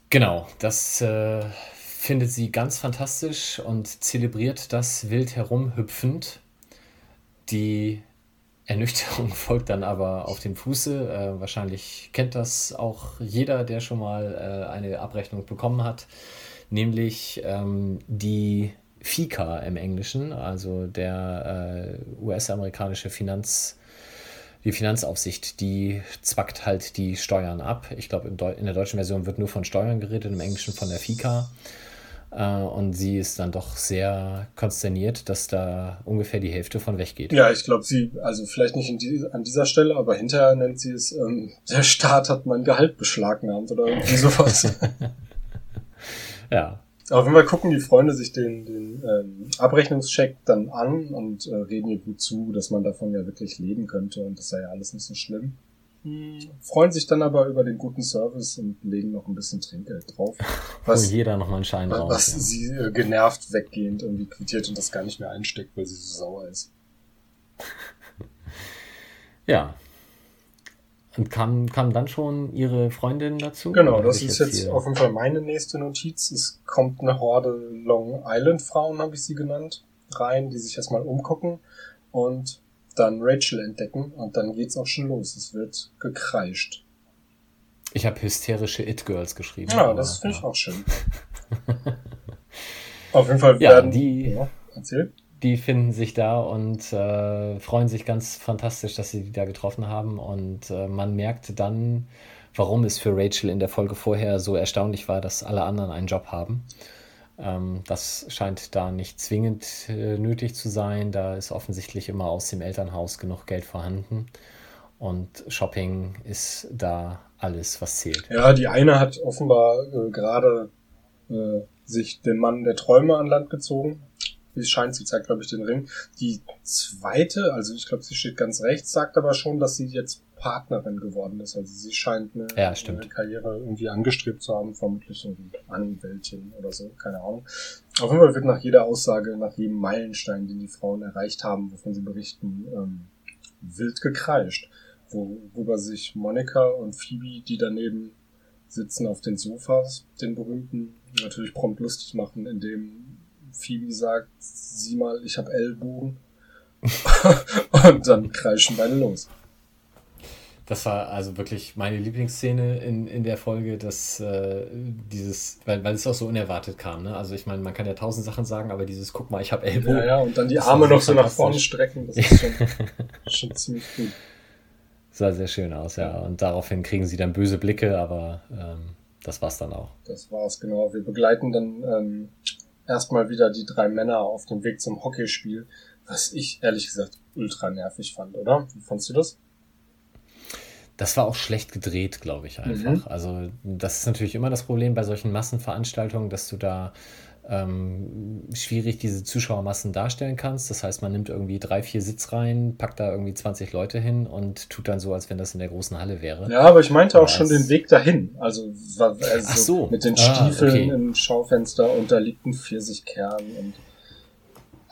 Genau, das äh, findet sie ganz fantastisch und zelebriert das wild herumhüpfend. Die Ernüchterung folgt dann aber auf den Fuße. Äh, wahrscheinlich kennt das auch jeder, der schon mal äh, eine Abrechnung bekommen hat, nämlich ähm, die FICA im Englischen, also der äh, US-amerikanische Finanz, die Finanzaufsicht, die zwackt halt die Steuern ab. Ich glaube, in, in, der deutschen Version wird nur von Steuern geredet, im Englischen von der FICA. Äh, und sie ist dann doch sehr konsterniert, dass da ungefähr die Hälfte von weggeht. Ja, ich glaube, sie, also vielleicht nicht die, an dieser Stelle, aber hinterher nennt sie es, ähm, der Staat hat mein Gehalt beschlagnahmt oder irgendwie sowas. ja. Auf jeden Fall gucken die Freunde sich den, den ähm, Abrechnungscheck dann an und äh, reden ihr gut zu, dass man davon ja wirklich leben könnte und das sei ja alles nicht so schlimm. Hm. Freuen sich dann aber über den guten Service und legen noch ein bisschen Trinkgeld drauf. Was, Wo jeder nochmal einen Schein drauf. Was ja. sie äh, genervt weggehend irgendwie quittiert und das gar nicht mehr einsteckt, weil sie so sauer ist. ja, und kam, kam dann schon ihre Freundin dazu? Genau, das ist jetzt, jetzt auf jeden Fall meine nächste Notiz. Es kommt eine Horde Long Island Frauen, habe ich sie genannt, rein, die sich erstmal umgucken und dann Rachel entdecken und dann geht's auch schon los. Es wird gekreischt. Ich habe hysterische It-Girls geschrieben. Ja, das finde ich auch schön. auf jeden Fall ja, werden die. Ja, erzähl die finden sich da und äh, freuen sich ganz fantastisch, dass sie die da getroffen haben. Und äh, man merkt dann, warum es für Rachel in der Folge vorher so erstaunlich war, dass alle anderen einen Job haben. Ähm, das scheint da nicht zwingend äh, nötig zu sein. Da ist offensichtlich immer aus dem Elternhaus genug Geld vorhanden. Und Shopping ist da alles, was zählt. Ja, die eine hat offenbar äh, gerade äh, sich den Mann der Träume an Land gezogen wie es scheint, sie zeigt, glaube ich, den Ring. Die zweite, also ich glaube, sie steht ganz rechts, sagt aber schon, dass sie jetzt Partnerin geworden ist. Also sie scheint eine, ja, eine Karriere irgendwie angestrebt zu haben, vermutlich irgendwie Anwältin oder so, keine Ahnung. Auf jeden Fall wird nach jeder Aussage, nach jedem Meilenstein, den die Frauen erreicht haben, wovon sie berichten, ähm, wild gekreischt. Worüber sich Monika und Phoebe, die daneben sitzen auf den Sofas, den berühmten, natürlich prompt lustig machen, indem Phoebe sagt, sieh mal, ich habe Ellbogen. und dann kreischen beide los. Das war also wirklich meine Lieblingsszene in, in der Folge, dass äh, dieses, weil, weil es auch so unerwartet kam. Ne? Also ich meine, man kann ja tausend Sachen sagen, aber dieses, guck mal, ich habe Ellbogen. Ja, ja, und dann die Arme noch so nach vorne strecken, das ist schon, schon ziemlich gut. Sah sehr schön aus, ja. Und daraufhin kriegen sie dann böse Blicke, aber ähm, das war's dann auch. Das war's, genau. Wir begleiten dann ähm, erstmal wieder die drei Männer auf dem Weg zum Hockeyspiel, was ich ehrlich gesagt ultra nervig fand, oder? Wie fandst du das? Das war auch schlecht gedreht, glaube ich einfach. Mhm. Also das ist natürlich immer das Problem bei solchen Massenveranstaltungen, dass du da ähm, schwierig diese Zuschauermassen darstellen kannst. Das heißt, man nimmt irgendwie drei, vier Sitzreihen, packt da irgendwie 20 Leute hin und tut dann so, als wenn das in der großen Halle wäre. Ja, aber ich meinte auch schon den Weg dahin. Also, also so. mit den Stiefeln ah, okay. im Schaufenster und da liegt ein Pfirsichkern und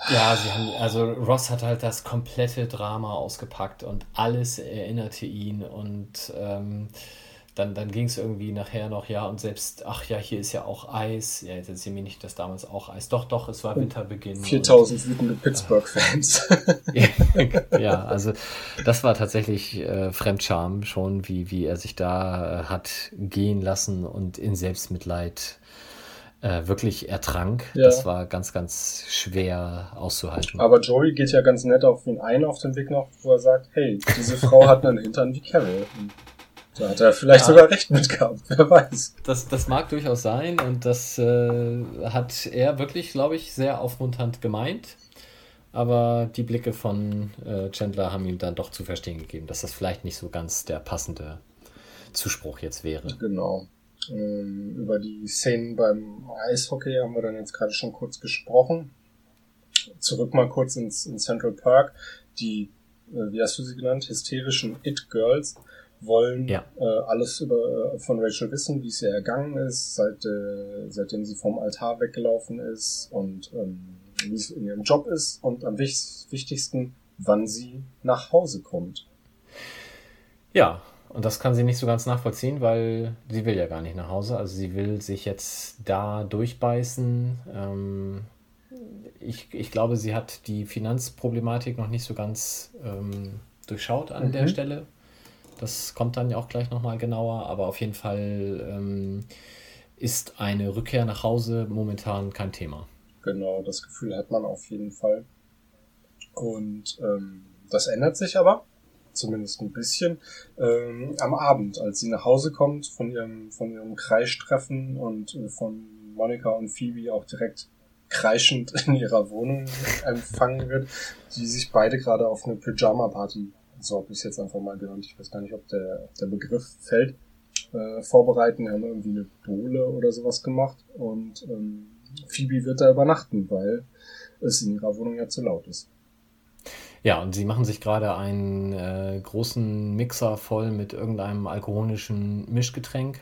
ja, sie haben, also Ross hat halt das komplette Drama ausgepackt und alles erinnerte ihn und ähm, dann, dann ging es irgendwie nachher noch, ja, und selbst, ach ja, hier ist ja auch Eis. Ja, jetzt erzähl mir nicht, dass damals auch Eis. Doch, doch, es war Winterbeginn. 4000 wütende Pittsburgh-Fans. ja, also das war tatsächlich äh, Fremdscham schon, wie, wie er sich da äh, hat gehen lassen und in Selbstmitleid äh, wirklich ertrank. Ja. Das war ganz, ganz schwer auszuhalten. Aber Joey geht ja ganz nett auf ihn ein auf dem Weg noch, wo er sagt, hey, diese Frau hat einen Hintern wie Carol. Da hat er vielleicht ja. sogar recht mit gehabt, wer weiß. Das, das mag durchaus sein und das äh, hat er wirklich, glaube ich, sehr aufmunternd gemeint. Aber die Blicke von äh, Chandler haben ihm dann doch zu verstehen gegeben, dass das vielleicht nicht so ganz der passende Zuspruch jetzt wäre. Genau. Ähm, über die Szenen beim Eishockey haben wir dann jetzt gerade schon kurz gesprochen. Zurück mal kurz ins in Central Park. Die, äh, wie hast du sie genannt, hysterischen It-Girls wollen Ja. äh, alles über, äh, von Rachel wissen, wie es ihr ergangen ist, seit, äh, seitdem sie vom Altar weggelaufen ist und ähm, wie es in ihrem Job ist und am wich wichtigsten, wann sie nach Hause kommt. Ja, und das kann sie nicht so ganz nachvollziehen, weil sie will ja gar nicht nach Hause. Also sie will sich jetzt da durchbeißen. Ähm, ich, ich glaube, sie hat die Finanzproblematik noch nicht so ganz ähm, durchschaut an der Mhm. Stelle. Das kommt dann ja auch gleich nochmal genauer, aber auf jeden Fall ähm, ist eine Rückkehr nach Hause momentan kein Thema. Genau, das Gefühl hat man auf jeden Fall. Und ähm, das ändert sich aber, zumindest ein bisschen, ähm, am Abend, als sie nach Hause kommt von ihrem, von ihrem Kreischtreffen und äh, von Monika und Phoebe auch direkt kreischend in ihrer Wohnung empfangen wird, die sich beide gerade auf eine Pyjama-Party, so habe ich es jetzt einfach mal genannt, ich weiß gar nicht, ob der, ob der Begriff fällt, äh, vorbereiten. Haben irgendwie eine Bohle oder sowas gemacht und ähm, Phoebe wird da übernachten, weil es in ihrer Wohnung ja zu laut ist. Ja, und sie machen sich gerade einen äh, großen Mixer voll mit irgendeinem alkoholischen Mischgetränk,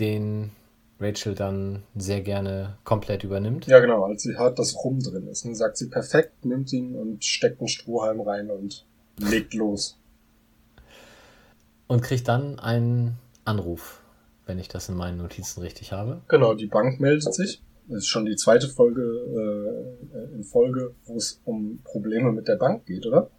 den Rachel dann sehr gerne komplett übernimmt. Ja, genau, als sie hört, dass Rum drin ist, ne, sagt sie perfekt, nimmt ihn und steckt einen Strohhalm rein und legt los. Und kriegt dann einen Anruf, wenn ich das in meinen Notizen richtig habe. Genau, die Bank meldet sich. Das ist schon die zweite Folge äh, in Folge, wo es um Probleme mit der Bank geht, oder?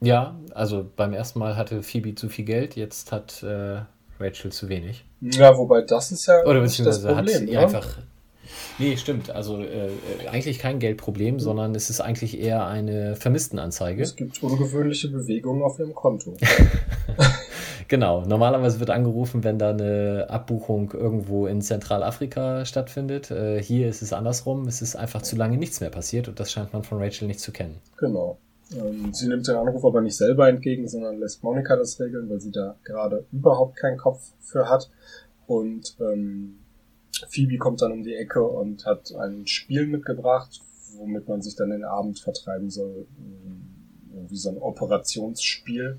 Ja, also beim ersten Mal hatte Phoebe zu viel Geld, jetzt hat äh, Rachel zu wenig. Ja, wobei das ist ja Oder nicht das beziehungsweise hat Problem, sie oder? einfach. Nee, stimmt. Also äh, äh, eigentlich kein Geldproblem, sondern es ist eigentlich eher eine Vermisstenanzeige. Es gibt ungewöhnliche Bewegungen auf ihrem Konto. Genau. Normalerweise wird angerufen, wenn da eine Abbuchung irgendwo in Zentralafrika stattfindet. Äh, hier ist es andersrum. Es ist einfach zu lange nichts mehr passiert und das scheint man von Rachel nicht zu kennen. Genau. Ähm, sie nimmt den Anruf aber nicht selber entgegen, sondern lässt Monika das regeln, weil sie da gerade überhaupt keinen Kopf für hat. Und ähm, Phoebe kommt dann um die Ecke und hat ein Spiel mitgebracht, womit man sich dann den Abend vertreiben soll. Ähm, Irgendwie so ein Operationsspiel,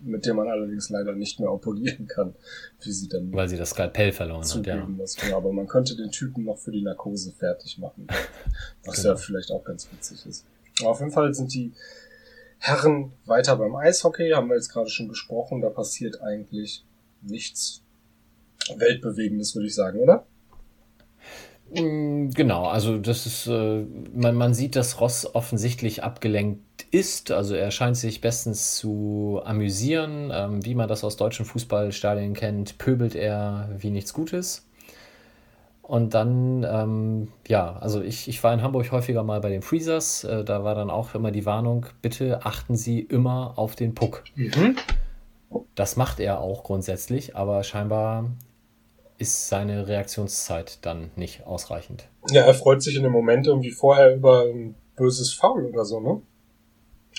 mit dem man allerdings leider nicht mehr operieren kann, wie sie dann Weil sie das Skalpell verloren hat, zugeben ja. muss. Ja, aber man könnte den Typen noch für die Narkose fertig machen. Was ja Genau. vielleicht auch ganz witzig ist. Aber auf jeden Fall sind die Herren weiter beim Eishockey, haben wir jetzt gerade schon besprochen. Da passiert eigentlich nichts Weltbewegendes, würde ich sagen, oder? Mm, Genau, also das ist, äh, man, man sieht, dass Ross offensichtlich abgelenkt ist. Also er scheint sich bestens zu amüsieren. Ähm, wie man das aus deutschen Fußballstadien kennt, pöbelt er wie nichts Gutes. Und dann, ähm, ja, also ich, ich war in Hamburg häufiger mal bei den Freezers. Äh, da war dann auch immer die Warnung, bitte achten Sie immer auf den Puck. Mhm. Das macht er auch grundsätzlich, aber scheinbar ist seine Reaktionszeit dann nicht ausreichend. Ja, er freut sich in dem Moment irgendwie vorher über ein böses Foul oder so, ne?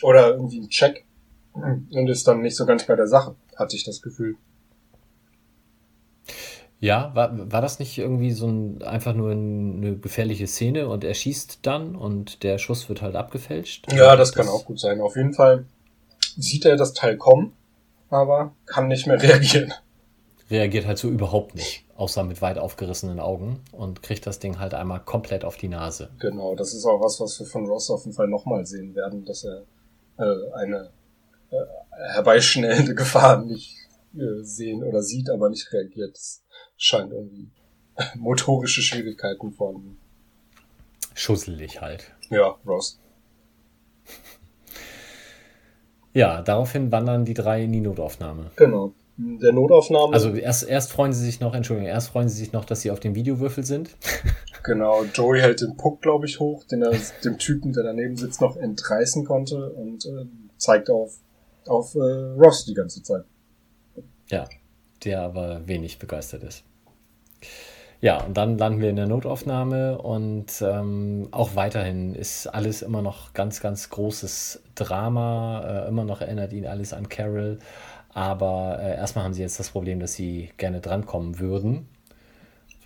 Oder irgendwie ein Check. Und ist dann nicht so ganz bei der Sache, hatte ich das Gefühl. Ja, war, war das nicht irgendwie so ein, einfach nur ein, eine gefährliche Szene und er schießt dann und der Schuss wird halt abgefälscht? Ja, das kann auch gut sein. Auf jeden Fall sieht er das Teil kommen, aber kann nicht mehr reagieren. Reagiert halt so überhaupt nicht, außer mit weit aufgerissenen Augen und kriegt das Ding halt einmal komplett auf die Nase. Genau, das ist auch was, was wir von Ross auf jeden Fall nochmal sehen werden, dass er äh, eine äh, herbeischnellende Gefahr nicht äh, sehen oder sieht, aber nicht reagiert. Das scheint irgendwie motorische Schwierigkeiten vorhanden. Schusselig halt. Ja, Ross. Ja, daraufhin wandern die drei in die Notaufnahme. Genau. Der Notaufnahme. Also erst, erst freuen sie sich noch, Entschuldigung, erst freuen sie sich noch, dass sie auf dem Videowürfel sind. Genau, Joey hält den Puck, glaube ich, hoch, den er dem Typen, der daneben sitzt, noch entreißen konnte und äh, zeigt auf, auf äh, Ross die ganze Zeit. Ja, der aber wenig begeistert ist. Ja, und dann landen wir in der Notaufnahme und ähm, auch weiterhin ist alles immer noch ganz, ganz großes Drama. Äh, immer noch erinnert ihn alles an Carol. Aber äh, erstmal haben sie jetzt das Problem, dass sie gerne drankommen würden.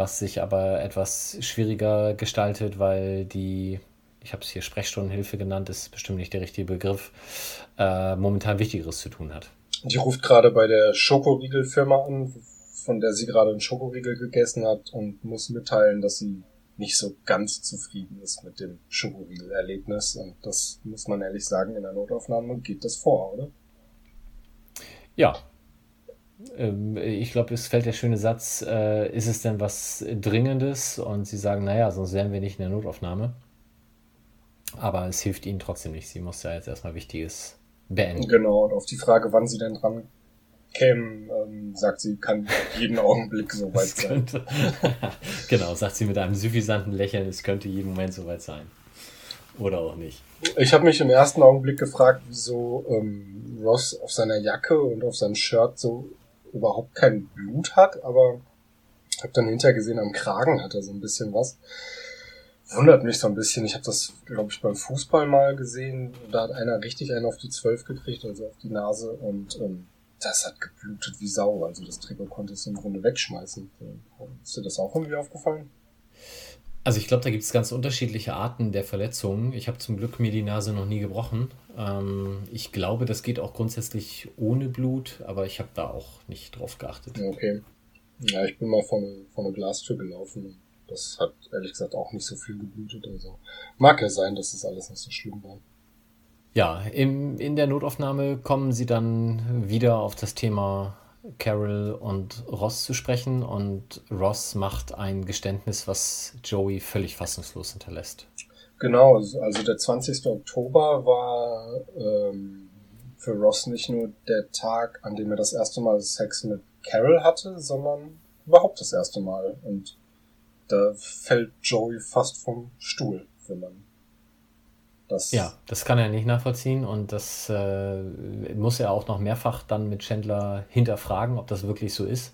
Was sich aber etwas schwieriger gestaltet, weil die, ich habe es hier Sprechstundenhilfe genannt, ist bestimmt nicht der richtige Begriff, äh, momentan Wichtigeres zu tun hat. Die ruft gerade bei der Schokoriegelfirma an, von der sie gerade einen Schokoriegel gegessen hat und muss mitteilen, dass sie nicht so ganz zufrieden ist mit dem Schokoriegel-Erlebnis. Und das muss man ehrlich sagen, in der Notaufnahme geht das vor, oder? Ja. Ähm, ich glaube, es fällt der schöne Satz, äh, ist es denn was Dringendes? Und sie sagen, naja, sonst wären wir nicht in der Notaufnahme. Aber es hilft ihnen trotzdem nicht. Sie muss ja jetzt erstmal Wichtiges beenden. Genau, und auf die Frage, wann sie denn dran kämen, ähm, sagt sie, kann jeden Augenblick soweit sein. genau, sagt sie mit einem suffisanten Lächeln, es könnte jeden Moment soweit sein. Oder auch nicht. Ich habe mich im ersten Augenblick gefragt, wieso ähm, Ross auf seiner Jacke und auf seinem Shirt so überhaupt kein Blut hat, aber habe dann hinterher gesehen, am Kragen hat er so ein bisschen was wundert mich so ein bisschen. Ich habe das, glaube ich, beim Fußball mal gesehen. Da hat einer richtig einen auf die Zwölf gekriegt, also auf die Nase. Und ähm, das hat geblutet wie Sau. Also das Trikot konnte es im Grunde wegschmeißen. Ist dir das auch irgendwie aufgefallen? Also ich glaube, da gibt es ganz unterschiedliche Arten der Verletzungen. Ich habe zum Glück mir die Nase noch nie gebrochen. Ähm, ich glaube, das geht auch grundsätzlich ohne Blut, aber ich habe da auch nicht drauf geachtet. Okay. Ja, ich bin mal vor eine, vor eine Glastür gelaufen das hat ehrlich gesagt auch nicht so viel geblutet. Also mag ja sein, dass das alles nicht so schlimm war. Ja, im, in der Notaufnahme kommen sie dann wieder auf das Thema Carol und Ross zu sprechen und Ross macht ein Geständnis, was Joey völlig fassungslos hinterlässt. Genau, also der 20. Oktober war ähm, für Ross nicht nur der Tag, an dem er das erste Mal Sex mit Carol hatte, sondern überhaupt das erste Mal. Und da fällt Joey fast vom Stuhl, wenn man das. Ja, das kann er nicht nachvollziehen und das äh, muss er auch noch mehrfach dann mit Chandler hinterfragen, ob das wirklich so ist.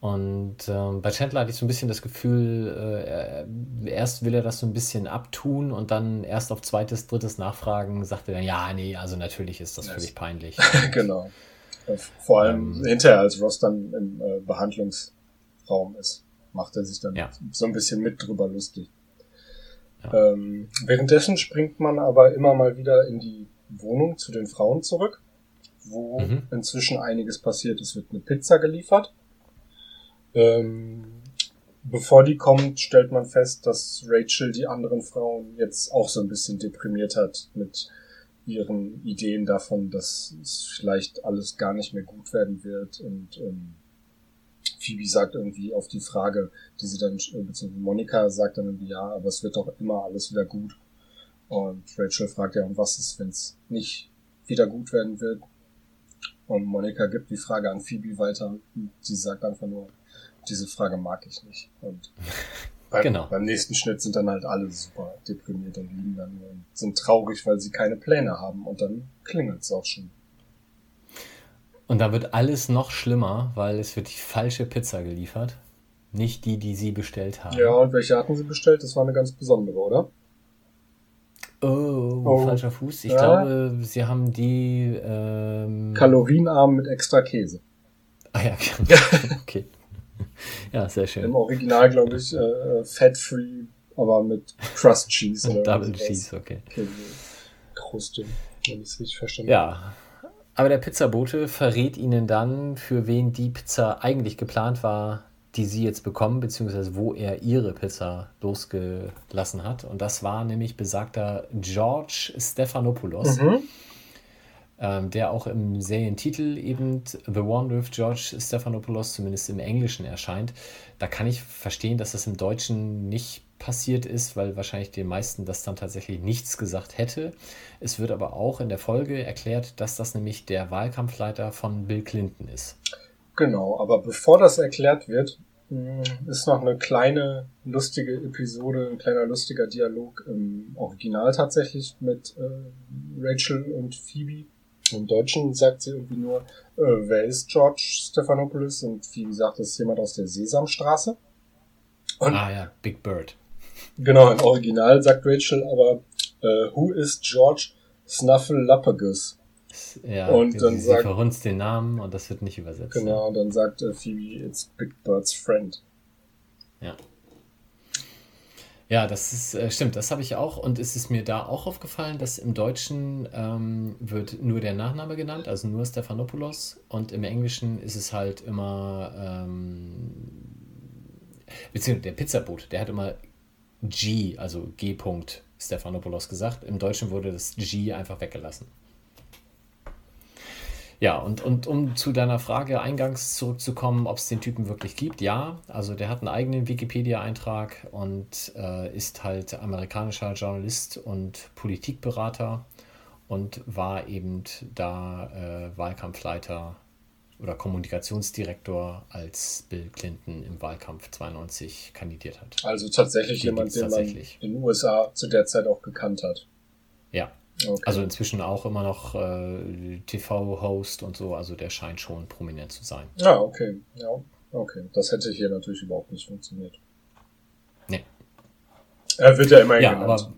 Und äh, bei Chandler hatte ich so ein bisschen das Gefühl, äh, erst will er das so ein bisschen abtun und dann erst auf zweites, drittes Nachfragen sagt er dann, ja, nee, also natürlich ist das yes. völlig peinlich. genau. Vor allem ähm, hinterher, als Ross dann im äh, Behandlungsraum ist macht er sich dann ja. so ein bisschen mit drüber lustig. Ja. Ähm, währenddessen springt man aber immer mal wieder in die Wohnung zu den Frauen zurück, wo mhm. inzwischen einiges passiert. Es wird eine Pizza geliefert. Ähm, bevor die kommt, stellt man fest, dass Rachel die anderen Frauen jetzt auch so ein bisschen deprimiert hat mit ihren Ideen davon, dass es vielleicht alles gar nicht mehr gut werden wird und ähm, Phoebe sagt irgendwie auf die Frage, die sie dann, äh, beziehungsweise Monika sagt dann irgendwie, ja, aber es wird doch immer alles wieder gut. Und Rachel fragt ja, und was ist, wenn es nicht wieder gut werden wird? Und Monika gibt die Frage an Phoebe weiter. Sie sagt einfach nur, diese Frage mag ich nicht. Und beim, genau. beim nächsten Schnitt sind dann halt alle super deprimiert und liegen dann und sind traurig, weil sie keine Pläne haben. Und dann klingelt es auch schon. Und da wird alles noch schlimmer, weil es wird die falsche Pizza geliefert. Nicht die, die sie bestellt haben. Ja, und welche hatten sie bestellt? Das war eine ganz besondere, oder? Oh, oh. falscher Fuß. Ich ja. glaube, sie haben die ähm... kalorienarm mit extra Käse. Ah ja, okay. Ja, sehr schön. Im Original, glaube ich, äh, fat-free, aber mit Crust Cheese. Oder Double Cheese, okay. Kruste, wenn ich es richtig verstanden habe. Ja, aber der Pizzabote verrät ihnen dann, für wen die Pizza eigentlich geplant war, die sie jetzt bekommen, beziehungsweise wo er ihre Pizza losgelassen hat. Und das war nämlich besagter George Stephanopoulos, mhm. ähm, der auch im Serientitel eben The One with George Stephanopoulos zumindest im Englischen erscheint. Da kann ich verstehen, dass das im Deutschen nicht passiert ist, weil wahrscheinlich den meisten das dann tatsächlich nichts gesagt hätte. Es wird aber auch in der Folge erklärt, dass das nämlich der Wahlkampfleiter von Bill Clinton ist. Genau, aber bevor das erklärt wird, hm, ist noch eine kleine lustige Episode, ein kleiner lustiger Dialog im Original tatsächlich mit äh, Rachel und Phoebe. Im Deutschen sagt sie irgendwie nur, äh, wer ist George Stephanopoulos? Und Phoebe sagt, das ist jemand aus der Sesamstraße. Und ah ja, Big Bird. Genau, im Original sagt Rachel aber, äh, who is George Snuffleupagus? Ja, und dann sie, sagt, sie verhunzt den Namen und das wird nicht übersetzt. Genau, und dann sagt äh, Phoebe, it's Big Bird's friend. Ja. Ja, das ist, äh, stimmt, das habe ich auch. Und es ist mir da auch aufgefallen, dass im Deutschen ähm, wird nur der Nachname genannt, also nur Stephanopoulos. Und im Englischen ist es halt immer, ähm, beziehungsweise der Pizzaboot, der hat immer G, also G. Stephanopoulos gesagt. Im Deutschen wurde das G einfach weggelassen. Ja, und, und um zu deiner Frage eingangs zurückzukommen, ob es den Typen wirklich gibt, ja. Also der hat einen eigenen Wikipedia-Eintrag und äh, ist halt amerikanischer Journalist und Politikberater und war eben da äh, Wahlkampfleiter oder Kommunikationsdirektor, als Bill Clinton im Wahlkampf 92 kandidiert hat. Also tatsächlich den jemand, den man in den USA zu der Zeit auch gekannt hat. Ja, Okay. Also inzwischen auch immer noch äh, TV-Host und so, also der scheint schon prominent zu sein. Ja, okay. Ja, okay. Das hätte hier natürlich überhaupt nicht funktioniert. Nee. Er wird ja immer ja, genannt. Aber,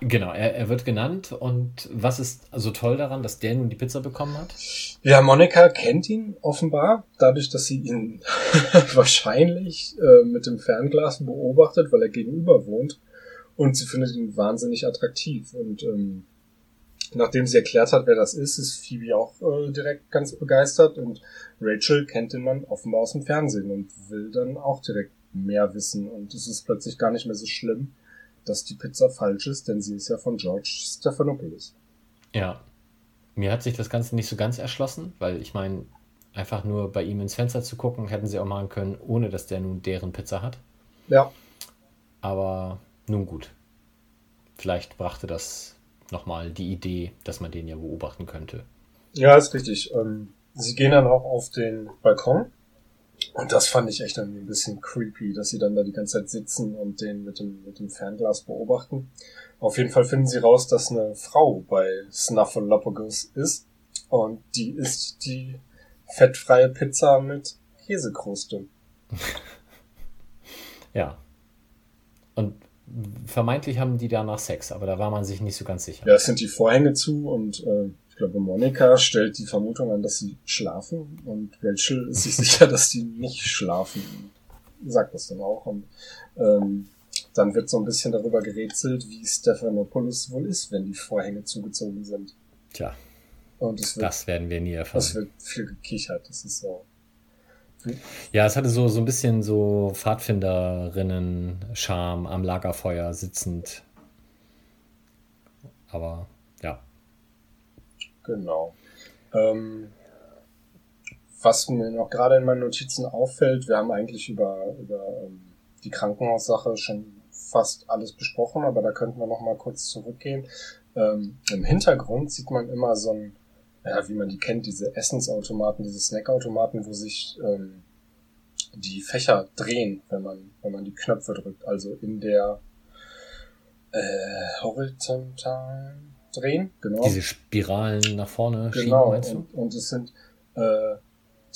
genau, er, er wird genannt und was ist so toll daran, dass der nun die Pizza bekommen hat? Ja, Monika kennt ihn offenbar, dadurch, dass sie ihn wahrscheinlich äh, mit dem Fernglas beobachtet, weil er gegenüber wohnt und sie findet ihn wahnsinnig attraktiv. Und ähm, nachdem sie erklärt hat, wer das ist, ist Phoebe auch äh, direkt ganz begeistert. Und Rachel kennt den Mann offenbar aus dem Fernsehen und will dann auch direkt mehr wissen. Und es ist plötzlich gar nicht mehr so schlimm, dass die Pizza falsch ist, denn sie ist ja von George Stephanopoulos. Ja. Mir hat sich das Ganze nicht so ganz erschlossen, weil ich meine, einfach nur bei ihm ins Fenster zu gucken, hätten sie auch machen können, ohne dass der nun deren Pizza hat. Ja. Aber nun gut. Vielleicht brachte das nochmal die Idee, dass man den ja beobachten könnte. Ja, ist richtig. Ähm, sie gehen dann auch auf den Balkon. Und das fand ich echt irgendwie ein bisschen creepy, dass sie dann da die ganze Zeit sitzen und den mit dem, mit dem Fernglas beobachten. Auf jeden Fall finden sie raus, dass eine Frau bei Snuffleupagus ist. Und die isst die fettfreie Pizza mit Käsekruste. ja. Und vermeintlich haben die danach Sex, aber da war man sich nicht so ganz sicher. Ja, es sind die Vorhänge zu und äh, ich glaube, Monika stellt die Vermutung an, dass sie schlafen und Rachel ist sich sicher, dass die nicht schlafen. Sagt das dann auch. Und ähm, dann wird so ein bisschen darüber gerätselt, wie Stephanopoulos wohl ist, wenn die Vorhänge zugezogen sind. Tja. Und wird, das werden wir nie erfahren. Es wird viel gekichert. Das ist so. Ja, es hatte so, so ein bisschen so Pfadfinderinnen-Charme am Lagerfeuer sitzend. Aber. Genau. Ähm, was mir noch gerade in meinen Notizen auffällt, wir haben eigentlich über, über ähm, die Krankenhaussache schon fast alles besprochen, aber da könnten wir noch mal kurz zurückgehen. Ähm, Im Hintergrund sieht man immer so ein ja, wie man die kennt, diese Essensautomaten, diese Snackautomaten, wo sich ähm, die Fächer drehen, wenn man, wenn man die Knöpfe drückt. Also in der äh, horizontalen drehen, genau. Diese Spiralen nach vorne genau, schieben? Und, und es sind äh,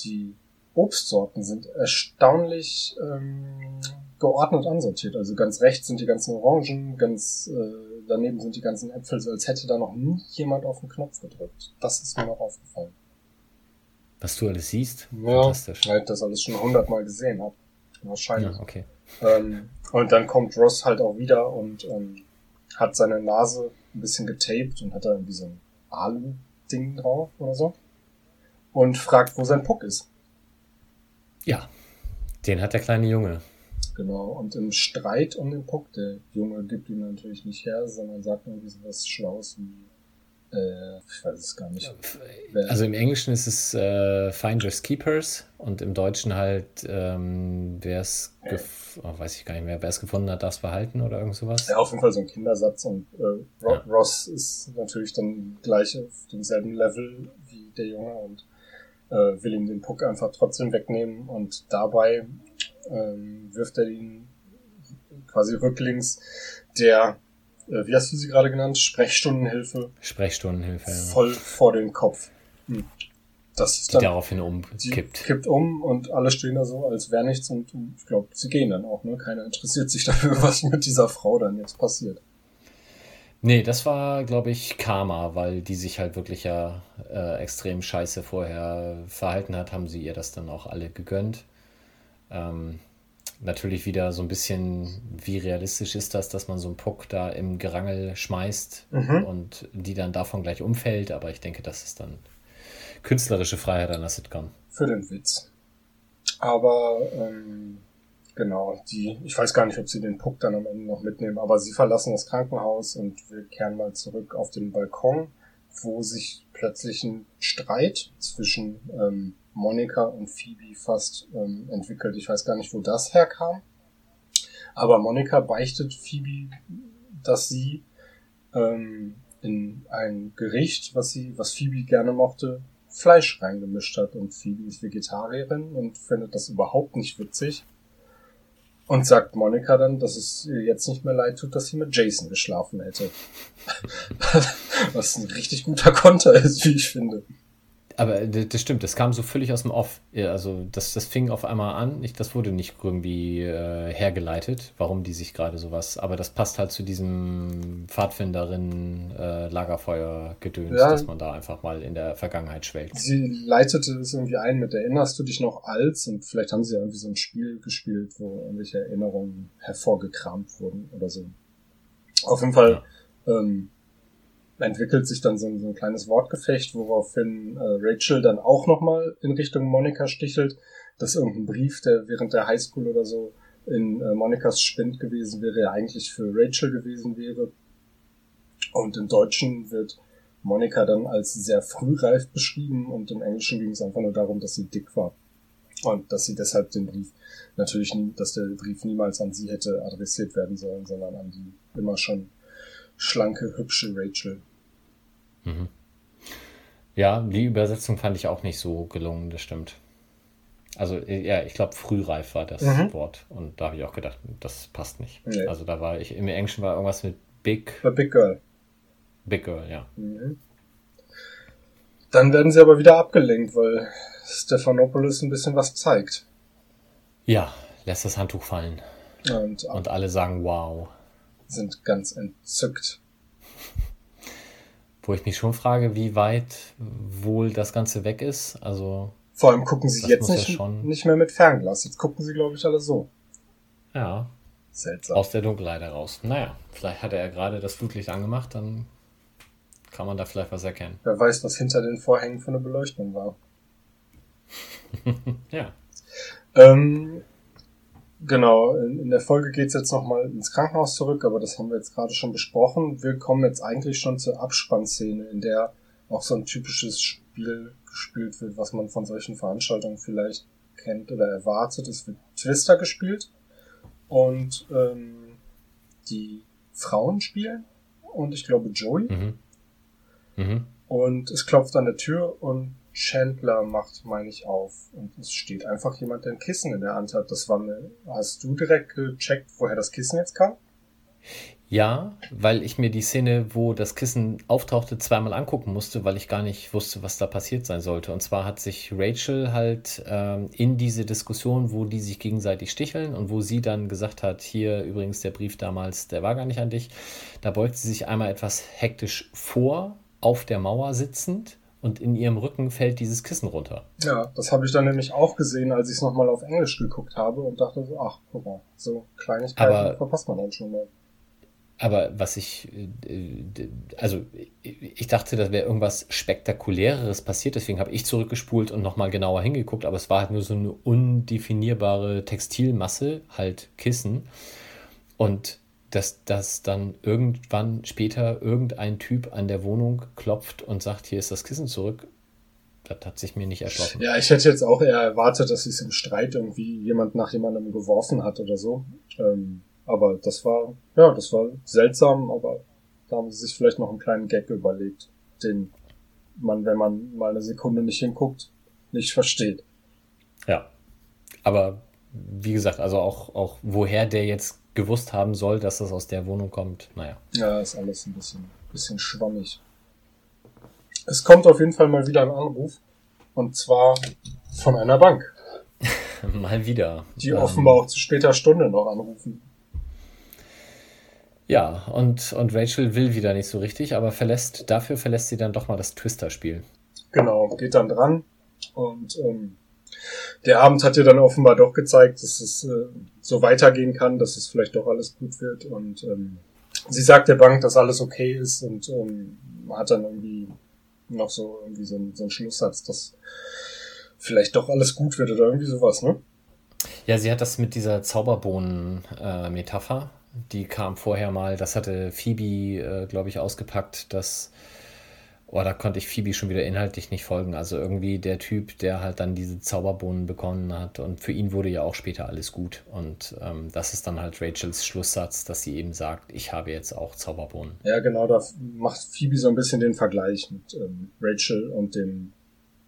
die Obstsorten sind erstaunlich ähm, geordnet ansortiert. Also ganz rechts sind die ganzen Orangen, ganz äh, daneben sind die ganzen Äpfel, so als hätte da noch nie jemand auf den Knopf gedrückt. Das ist mir noch aufgefallen. Was du alles siehst? Ja, Fantastisch. weil ich das alles schon hundertmal gesehen habe. Wahrscheinlich. Ja, okay. Ähm, und dann kommt Ross halt auch wieder und ähm, hat seine Nase ein bisschen getaped und hat da irgendwie so ein Alu-Ding drauf oder so. Und fragt, wo sein Puck ist. Ja, den hat der kleine Junge. Genau, und im Streit um den Puck, der Junge gibt ihn natürlich nicht her, sondern sagt irgendwie so was Schlaues wie, ich weiß es gar nicht. Also im Englischen ist es äh, Finders Keepers und im Deutschen halt, ähm, wer es, oh, weiß ich gar nicht mehr, wer es gefunden hat, darf es behalten oder irgend sowas. Ja, auf jeden Fall so ein Kindersatz und äh, Ro ja. Ross ist natürlich dann gleich auf demselben Level wie der Junge und äh, will ihm den Puck einfach trotzdem wegnehmen und dabei ähm, wirft er ihn quasi rücklings der, äh, wie hast du sie gerade genannt, Sprechstundenhilfe. Sprechstundenhilfe, ja. Voll vor den Kopf. Hm. Das ist die dann, daraufhin umkippt. Kippt um und alle stehen da so, als wäre nichts und ich glaube, sie gehen dann auch, ne? Keiner interessiert sich dafür, was mit dieser Frau dann jetzt passiert. Nee, das war, glaube ich, Karma, weil die sich halt wirklich ja äh, extrem scheiße vorher verhalten hat, haben sie ihr das dann auch alle gegönnt. Ähm, natürlich wieder so ein bisschen, wie realistisch ist das, dass man so einen Puck da im Gerangel schmeißt Mhm. und die dann davon gleich umfällt. Aber ich denke, das ist dann künstlerische Freiheit einer Sitcom. Für den Witz. Aber ähm, genau, die, ich weiß gar nicht, ob sie den Puck dann am Ende noch mitnehmen, aber sie verlassen das Krankenhaus und wir kehren mal zurück auf den Balkon, wo sich plötzlich ein Streit zwischen ähm, Monika und Phoebe fast ähm, entwickelt. Ich weiß gar nicht, wo das herkam. Aber Monika beichtet Phoebe, dass sie ähm, in ein Gericht, was sie, was Phoebe gerne mochte, Fleisch reingemischt hat. Und Phoebe ist Vegetarierin und findet das überhaupt nicht witzig. Und sagt Monika dann, dass es ihr jetzt nicht mehr leid tut, dass sie mit Jason geschlafen hätte. Was ein richtig guter Konter ist, wie ich finde. Aber das stimmt, das kam so völlig aus dem Off. Ja, also das, das fing auf einmal an. Ich, das wurde nicht irgendwie äh, hergeleitet, warum die sich gerade sowas. Aber das passt halt zu diesem Pfadfinderin-Lagerfeuer-Gedöns, Ja. dass man da einfach mal in der Vergangenheit schwelgt. Sie leitete es irgendwie ein mit Erinnerst du dich noch als? Und vielleicht haben sie ja irgendwie so ein Spiel gespielt, wo irgendwelche Erinnerungen hervorgekramt wurden oder so. Auf jeden Fall ähm, entwickelt sich dann so ein, so ein kleines Wortgefecht, woraufhin äh, Rachel dann auch nochmal in Richtung Monika stichelt, dass irgendein Brief, der während der Highschool oder so in äh, Monikas Spind gewesen wäre, ja eigentlich für Rachel gewesen wäre. Und im Deutschen wird Monika dann als sehr frühreif beschrieben und im Englischen ging es einfach nur darum, dass sie dick war. Und dass sie deshalb den Brief natürlich nie, dass der Brief niemals an sie hätte adressiert werden sollen, sondern an die immer schon schlanke, hübsche Rachel. Mhm. Ja, die Übersetzung fand ich auch nicht so gelungen, das stimmt. Also, äh, ja, ich glaube, frühreif war das Mhm. Wort. Und da habe ich auch gedacht, das passt nicht. Nee. Also, da war ich, im Englischen war irgendwas mit Big, The Big Girl. Big Girl, ja. Mhm. Dann werden sie aber wieder abgelenkt, weil Stephanopoulos ein bisschen was zeigt. Ja, lässt das Handtuch fallen. Und Und alle sagen wow. sind ganz entzückt. Wo ich mich schon frage, wie weit wohl das Ganze weg ist. Also, Vor allem gucken sie jetzt muss ja nicht, schon- nicht mehr mit Fernglas. Jetzt gucken sie, glaube ich, alle so. ja, Seltsam. aus der Dunkelheit heraus. Naja, vielleicht hat er ja gerade das Flutlicht angemacht, dann kann man da vielleicht was erkennen. Wer weiß, was hinter den Vorhängen für eine Beleuchtung war. Ja. Ähm, genau, in, in der Folge geht's jetzt nochmal ins Krankenhaus zurück, aber das haben wir jetzt gerade schon besprochen. Wir kommen jetzt eigentlich schon zur Abspannszene, in der auch so ein typisches Spiel gespielt wird, was man von solchen Veranstaltungen vielleicht kennt oder erwartet. Es wird Twister gespielt und ähm, die Frauen spielen und ich glaube Joey. Mhm. Mhm. Und es klopft an der Tür und Chandler macht, meine ich, auf. Und es steht einfach jemand, der ein Kissen in der Hand hat. Das war eine, hast du direkt gecheckt, woher das Kissen jetzt kam? Ja, weil ich mir die Szene, wo das Kissen auftauchte, zweimal angucken musste, weil ich gar nicht wusste, was da passiert sein sollte. Und zwar hat sich Rachel halt ähm, in diese Diskussion, wo die sich gegenseitig sticheln und wo sie dann gesagt hat, hier übrigens der Brief damals, der war gar nicht an dich, da beugt sie sich einmal etwas hektisch vor, auf der Mauer sitzend und in ihrem Rücken fällt dieses Kissen runter. Ja, das habe ich dann nämlich auch gesehen, als ich es nochmal auf Englisch geguckt habe und dachte so, ach, guck mal, so Kleinigkeiten Aber- verpasst man dann schon mal. Aber was ich, äh, also ich dachte, da wäre irgendwas Spektakuläreres passiert, deswegen habe ich zurückgespult und nochmal genauer hingeguckt, aber es war halt nur so eine undefinierbare Textilmasse, halt Kissen. Und dass, dass dann irgendwann später irgendein Typ an der Wohnung klopft und sagt, hier ist das Kissen zurück, das hat sich mir nicht erschlossen. Ja, ich hätte jetzt auch eher erwartet, dass es im Streit irgendwie jemand nach jemandem geworfen hat oder so. Ähm, aber das war, ja, das war seltsam, aber da haben sie sich vielleicht noch einen kleinen Gag überlegt, den man, wenn man mal eine Sekunde nicht hinguckt, nicht versteht. Ja. Aber wie gesagt, also auch, auch woher der jetzt gewusst haben soll, dass das aus der Wohnung kommt, naja. Ja, ist alles ein bisschen, bisschen schwammig. Es kommt auf jeden Fall mal wieder ein Anruf. Und zwar von einer Bank, Mal wieder. die Ähm, offenbar auch zu später Stunde noch anrufen. Ja, und, und Rachel will wieder nicht so richtig, aber verlässt, dafür verlässt sie dann doch mal das Twister-Spiel. Genau, geht dann dran und ähm, der Abend hat dir dann offenbar doch gezeigt, dass es äh, so weitergehen kann, dass es vielleicht doch alles gut wird. Und ähm, sie sagt der Bank, dass alles okay ist und ähm, hat dann irgendwie noch so irgendwie so, ein, so einen Schlusssatz, dass vielleicht doch alles gut wird oder irgendwie sowas, ne? Ja, sie hat das mit dieser Zauberbohnen-Metapher. Äh, die kam vorher mal, das hatte Phoebe, äh, glaube ich, ausgepackt, dass Oh, da konnte ich Phoebe schon wieder inhaltlich nicht folgen. Also irgendwie der Typ, der halt dann diese Zauberbohnen bekommen hat. Und für ihn wurde ja auch später alles gut. Und ähm, das ist dann halt Rachels Schlusssatz, dass sie eben sagt, ich habe jetzt auch Zauberbohnen. Ja, genau, da macht Phoebe so ein bisschen den Vergleich mit ähm, Rachel und dem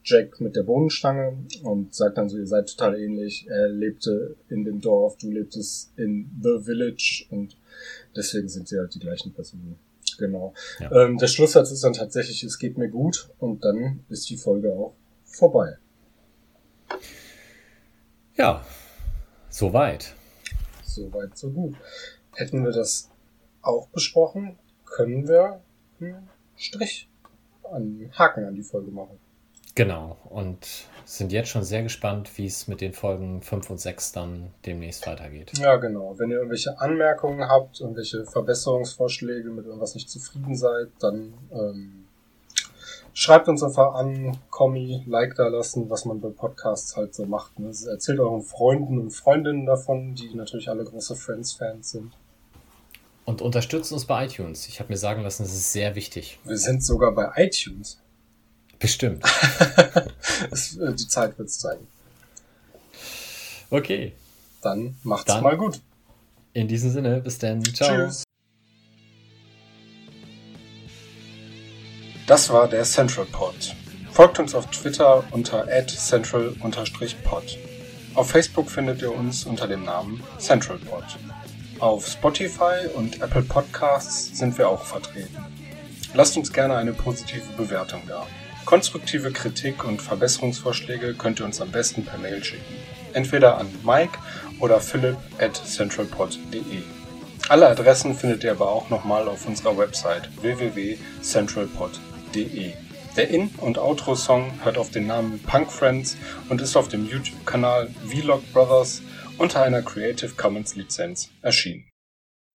Jack mit der Bohnenstange und sagt dann so, ihr seid total ähnlich. Er lebte in dem Dorf, du lebtest in The Village und deswegen sind sie halt die gleichen Personen. Genau. Ja. Ähm, der Schlusssatz ist dann tatsächlich, es geht mir gut und dann ist die Folge auch vorbei. Ja, soweit. Soweit, so gut. Hätten wir das auch besprochen, können wir einen Strich, einen Haken an die Folge machen. Genau. Und sind jetzt schon sehr gespannt, wie es mit den Folgen 5 und 6 dann demnächst weitergeht. Ja, genau. Wenn ihr irgendwelche Anmerkungen habt, irgendwelche Verbesserungsvorschläge, mit irgendwas nicht zufrieden seid, dann ähm, schreibt uns einfach an, Kommi, Like da lassen, was man bei Podcasts halt so macht. Ne? Erzählt euren Freunden und Freundinnen davon, die natürlich alle große Friends-Fans sind. Und unterstützt uns bei iTunes. Ich habe mir sagen lassen, das ist sehr wichtig. Wir sind sogar bei iTunes. Bestimmt. es, äh, die Zeit wird es zeigen. Okay. Dann macht's dann, mal gut. In diesem Sinne, bis dann. Ciao. Tschüss. Das war der Central Pod. Folgt uns auf Twitter unter central-pod. Auf Facebook findet ihr uns unter dem Namen Central Pod. Auf Spotify und Apple Podcasts sind wir auch vertreten. Lasst uns gerne eine positive Bewertung da. Konstruktive Kritik und Verbesserungsvorschläge könnt ihr uns am besten per Mail schicken. Entweder an Mike oder philipp at centralpod.de. Alle Adressen findet ihr aber auch nochmal auf unserer Website www.centralpod.de. Der In- und Outro-Song hört auf den Namen Punk Friends und ist auf dem YouTube-Kanal Vlog Brothers unter einer Creative Commons Lizenz erschienen.